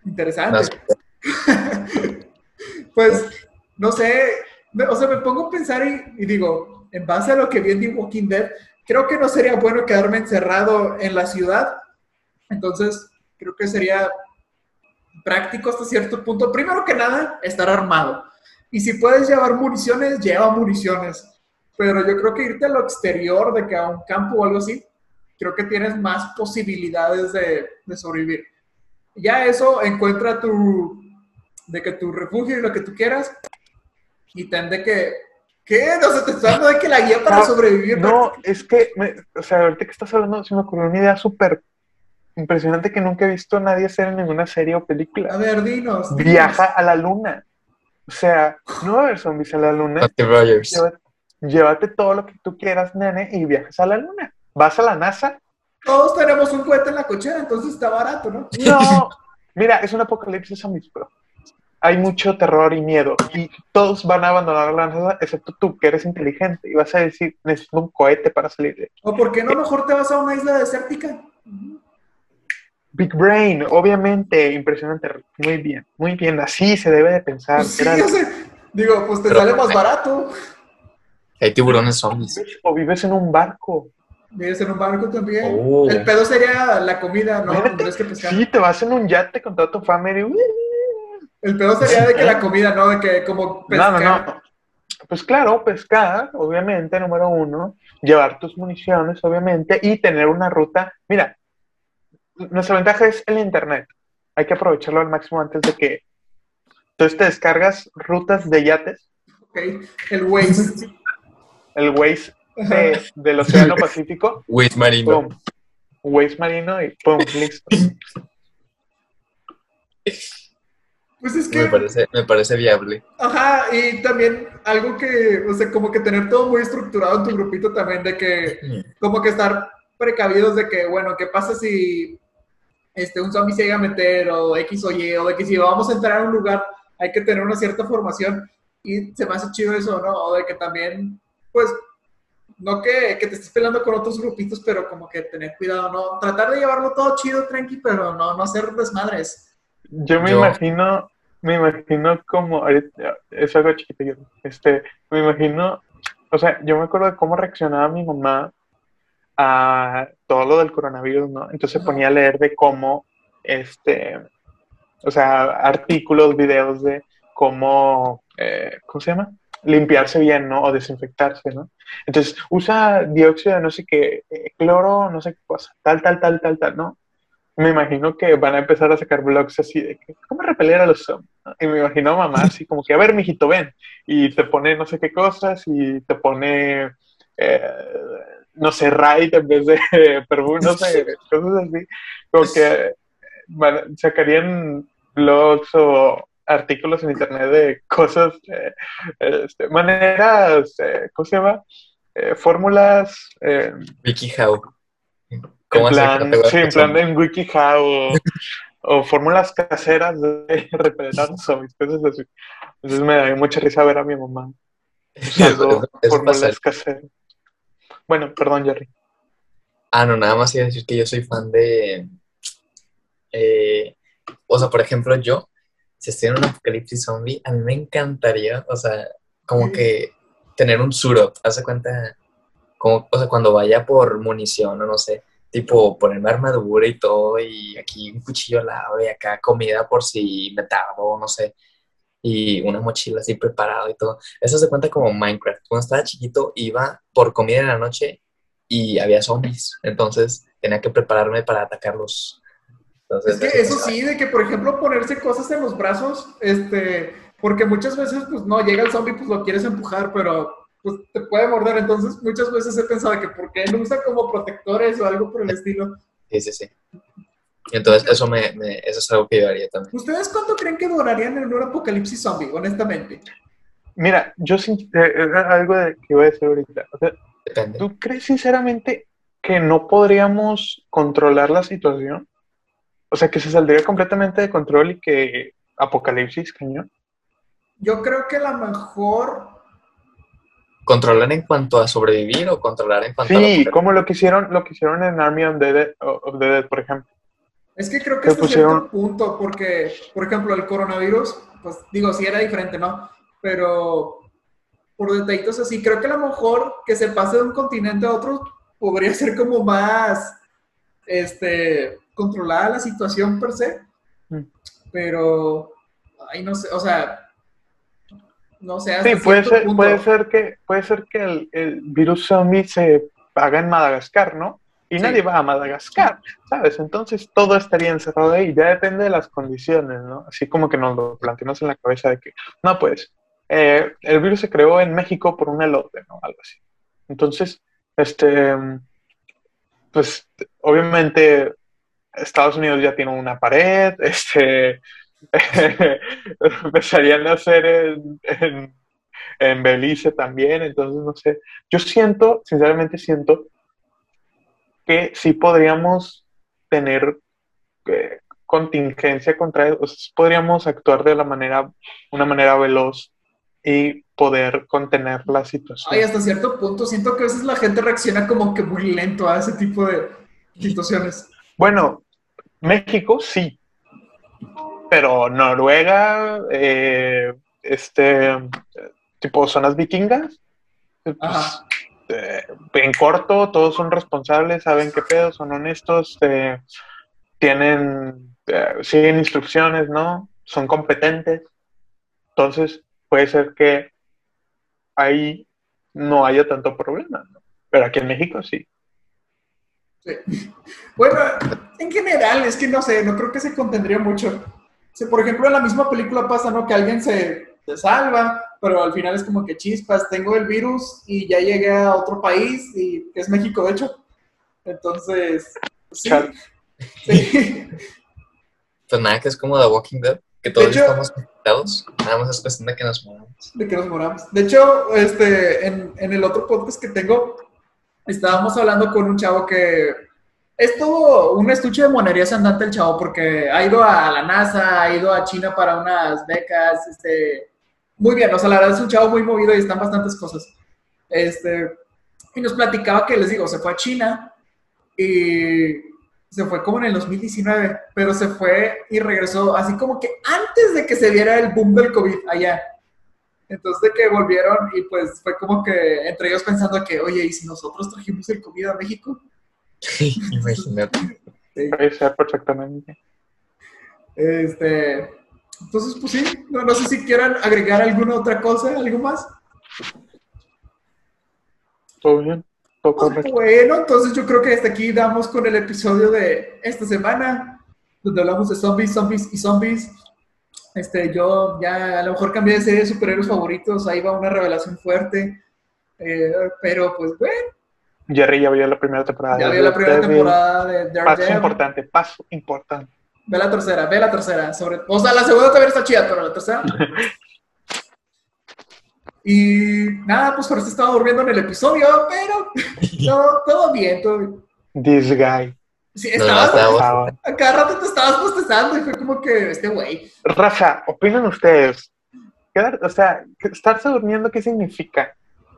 No, interesante. Pues, no sé, o sea, me pongo a pensar y, y digo, en base a lo que vi en The Walking Dead, creo que no sería bueno quedarme encerrado en la ciudad. Entonces, creo que sería práctico hasta cierto punto. Primero que nada, estar armado. Y si puedes llevar municiones, lleva municiones. Pero yo creo que irte a lo exterior, de que a un campo o algo así, creo que tienes más posibilidades de, de sobrevivir. Ya eso, encuentra tu, de que tu refugio y lo que tú quieras, y ten de que, ¿qué? No sé, te estoy hablando de que la guía para sobrevivir. No, es que, me- o sea, ahorita que estás hablando, se me ocurrió una idea súper impresionante que nunca he visto a nadie hacer en ninguna serie o A película. ver, dinos. dinos. Viaja a la luna. O sea, no va a haber zombies en la luna. Rogers. Llévate, llévate todo lo que tú quieras, nene, y viajas a la luna. Vas a la NASA. Todos tenemos un cohete en la cochera, entonces está barato, ¿no? No. Mira, es un apocalipsis zombies, bro. Hay mucho terror y miedo. Y todos van a abandonar la NASA, excepto tú, que eres inteligente. Y vas a decir, necesito un cohete para salir de aquí. ¿O por qué no mejor te vas a una isla desértica? Big Brain, obviamente, impresionante. Muy bien, muy bien. Así se debe de pensar. Pues sí, Era- yo sé. Digo, pues te Pero- sale más barato. Hay tiburones zombies. o vives en un barco. Vives en un barco también. Oh. El pedo sería la comida, ¿no? Que pescar. Sí, te vas en un yate con toda tu familia. y- El pedo sería de que la comida, ¿no? De que como No, pescar. no, no. Pues claro, pescar, obviamente, número uno, llevar tus municiones, obviamente, y tener una ruta. Mira, nuestra ventaja es el Internet. Hay que aprovecharlo al máximo antes de que... Entonces te descargas rutas de yates, Ok. El Waze. el Waze de- del Océano Pacífico, Wait, Marino. pum, Waze marino y pum, listo. Pues es Me que, parece, me parece viable. ajá, y también algo que, o sea, como que tener todo muy estructurado en tu grupito también, de que, como que estar precavidos de que, bueno, ¿qué pasa si este, un zombie se llega a meter o X o Y, o de que si vamos a entrar a un lugar hay que tener una cierta formación y se me hace chido eso, ¿no? O de que también, pues, no que, que te estés peleando con otros grupitos, pero como que tener cuidado, ¿no? Tratar de llevarlo todo chido, tranqui, pero no, no hacer desmadres. Yo me Yo- imagino, me imagino como, ahorita- es algo chiquito, yo, este, me imagino, o sea, yo me acuerdo de cómo reaccionaba mi mamá a todo lo del coronavirus, ¿no? Entonces se ponía a leer de cómo, este, o sea, artículos, videos de cómo, eh, ¿cómo se llama? Limpiarse bien, ¿no? O desinfectarse, ¿no? Entonces, usa dióxido de no sé qué, eh, cloro, no sé qué cosa, tal, tal, tal, tal, tal, ¿no? Me imagino que van a empezar a sacar blogs así de que, ¿cómo repeler a los zombies? Y me imagino a mamá así como que, a ver, mijito, ven. Y te pone no sé qué cosas y te pone, eh, no sé, Raid en vez de perfume, no sé, cosas así. Como que van- sacarían blogs o artículos en internet de cosas, eh, este, maneras, eh, ¿cómo se llama? Eh, fórmulas, Vicky How. En ¿Cómo hacer plan, sí, en de plan en WikiHow o, o fórmulas caseras de los zombies, cosas así. Entonces me da mucha risa ver a mi mamá usando fórmulas caseras. Bueno, perdón, Jerry. Ah, no, nada más iba a decir que yo soy fan de. eh, o sea, por ejemplo, yo, si estoy en un apocalipsis zombie, a mí me encantaría, o sea, como que tener un suro, haz de cuenta, como, o sea, cuando vaya por munición o no sé, tipo ponerme armadura y todo, y aquí un cuchillo al lado y acá comida por si me tardo, no sé. y una mochila así preparado y todo. Eso se cuenta como Minecraft. Cuando estaba chiquito iba por comida en la noche y había zombies, entonces tenía que prepararme para atacarlos. Entonces, es que eso sí, de que por ejemplo ponerse cosas en los brazos, este, porque muchas veces pues no, llega el zombie, pues lo quieres empujar, pero pues te puede morder, entonces muchas veces he pensado que por qué no usa como protectores o algo por el estilo. Sí, sí, sí. Entonces, eso, me, eso es algo que yo haría también. ¿Ustedes cuánto creen que durarían en un apocalipsis zombie, honestamente? Mira, yo sí, eh, eh, algo de, que voy a decir ahorita. Depende. ¿Tú crees sinceramente que no podríamos controlar la situación? O sea, que se saldría completamente de control y que apocalipsis, cañón. Yo creo que la mejor... ¿Controlar en cuanto a sobrevivir o controlar en cuanto a... Sí, como lo que hicieron, lo que hicieron en Army of the Dead, por ejemplo. Es que creo que es cierto punto, porque, por ejemplo, el coronavirus, pues digo, sí era diferente, ¿no? Pero por detallitos así, creo que a lo mejor que se pase de un continente a otro podría ser como más, este, controlada la situación per se. Mm. Pero, ay, no sé, o sea, no sé. Sí, puede ser, puede ser que, puede ser que el, el virus zombie se haga en Madagascar, ¿no? y nadie va a Madagascar, ¿sabes? Entonces todo estaría encerrado ahí, ya depende de las condiciones, ¿no? Así como que nos lo planteamos en la cabeza de que, no, pues, eh, el virus se creó en México por un elote, ¿no? Algo así. Entonces, este, pues, obviamente Estados Unidos ya tiene una pared, este, empezarían a hacer en, en, en Belice también, entonces, no sé, yo siento, sinceramente siento, que sí podríamos tener eh, contingencia contra eso, podríamos actuar de la manera, una manera veloz y poder contener la situación. Ay, hasta cierto punto siento que a veces la gente reacciona como que muy lento a ese tipo de situaciones. Bueno, México sí, pero Noruega, eh, este, tipo zonas vikingas, pues, eh, en corto, todos son responsables, saben qué pedo, son honestos, eh, tienen, eh, siguen instrucciones, ¿no? Son competentes. Entonces, puede ser que ahí no haya tanto problema, Pero aquí en México sí. Bueno, en general, es que no sé, no creo que se contendría mucho. Por ejemplo, en la misma película pasa, ¿no? Que alguien se, se salva, pero al final es como que chispas, tengo el virus y ya llegué a otro país y es México, de hecho. Entonces, pues sí. Pues nada, que es como The Walking Dead, que todos estamos conectados, nada más es cuestión de que nos moramos. De que nos moramos. De hecho, este, en, en el otro podcast que tengo, estábamos hablando con un chavo que es todo un estuche de monerías andante el chavo, porque ha ido a la NASA, ha ido a China para unas becas, este, muy bien, o sea, la verdad es un chavo muy movido y están bastantes cosas. Este, y nos platicaba que, les digo, se fue a China y se fue como en el 2019, pero se fue y regresó así como que antes de que se viera el boom del COVID allá. Entonces de que volvieron y pues fue como que entre ellos pensando que, oye, ¿y si nosotros trajimos el COVID a México? Imagínate. Sí. Puede ser perfectamente. Este, entonces, pues sí, no, sé si quieran agregar alguna otra cosa, algo más. Todo bien, todo pues, correcto. Bueno, entonces yo creo que hasta aquí damos con el episodio de esta semana, donde hablamos de zombies, zombies y zombies. Este, yo ya a lo mejor cambié de serie de superhéroes favoritos, ahí va una revelación fuerte, eh, pero pues bueno. Jerry ya vio la primera temporada. Ya vio la primera temporada de Daredevil. Paso importante, paso importante. Ve la tercera, ve la tercera. Sobre, o sea, la segunda también está chida, pero la tercera. y nada, pues por eso estaba durmiendo en el episodio, pero no, todo bien, todo bien. This guy. Sí, estabas, a cada rato te estabas postezando y fue como que este güey. Raza, opinan ustedes. O sea, estarse durmiendo, ¿qué significa?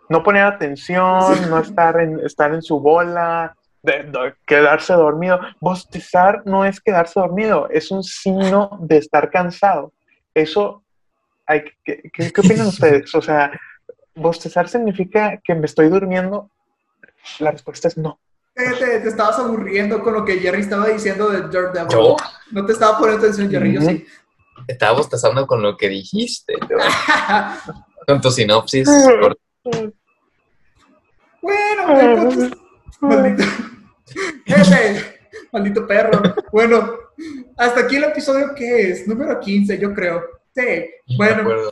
No poner atención, no estar en, estar en su bola, quedarse dormido. Bostezar no es quedarse dormido, es un signo de estar cansado. Eso, hay, ¿qué, qué, opinan ustedes? O sea, bostezar significa que me estoy durmiendo. La respuesta es no. Te, estabas aburriendo con lo que Jerry estaba diciendo de Daredevil. ¿No? te estaba poniendo atención, Jerry, yo sí. estaba bostezando con lo que dijiste. con tu sinopsis. Bueno, entonces, maldito, Jefe, maldito perro. Bueno, hasta aquí el episodio que es, número 15, yo creo. Sí, bueno.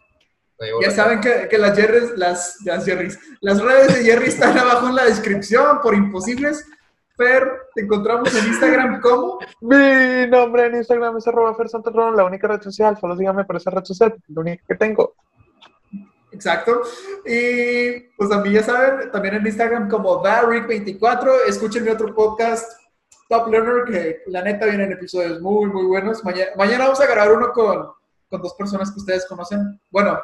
Ya saben que, que las, Jerry's, las, las, Jerry's, las redes de Jerry están abajo en la descripción por imposibles. Fer, te encontramos en Instagram como. Mi nombre en Instagram es arroba Fer la única red social. Solo dígame por esa red social, la única que tengo. Exacto. Y pues también ya saben, también en Instagram como Barrick24. Escuchen mi otro podcast, Top Learner, que la neta vienen episodios muy, muy buenos. Mañana, mañana vamos a grabar uno con, con dos personas que ustedes conocen. Bueno,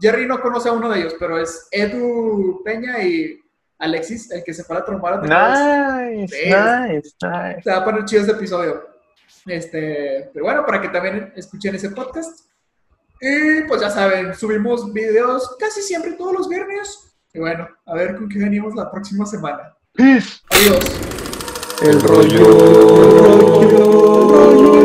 Jerry no conoce a uno de ellos, pero es Edu Peña y Alexis, el que se fue a trombar Nice, nice, nice. Se va a poner chido ese episodio. Este, pero bueno, para que también escuchen ese podcast. Y pues ya saben, subimos videos casi siempre todos los viernes. Y bueno, a ver con qué venimos la próxima semana. Adiós. El rollo. El rollo.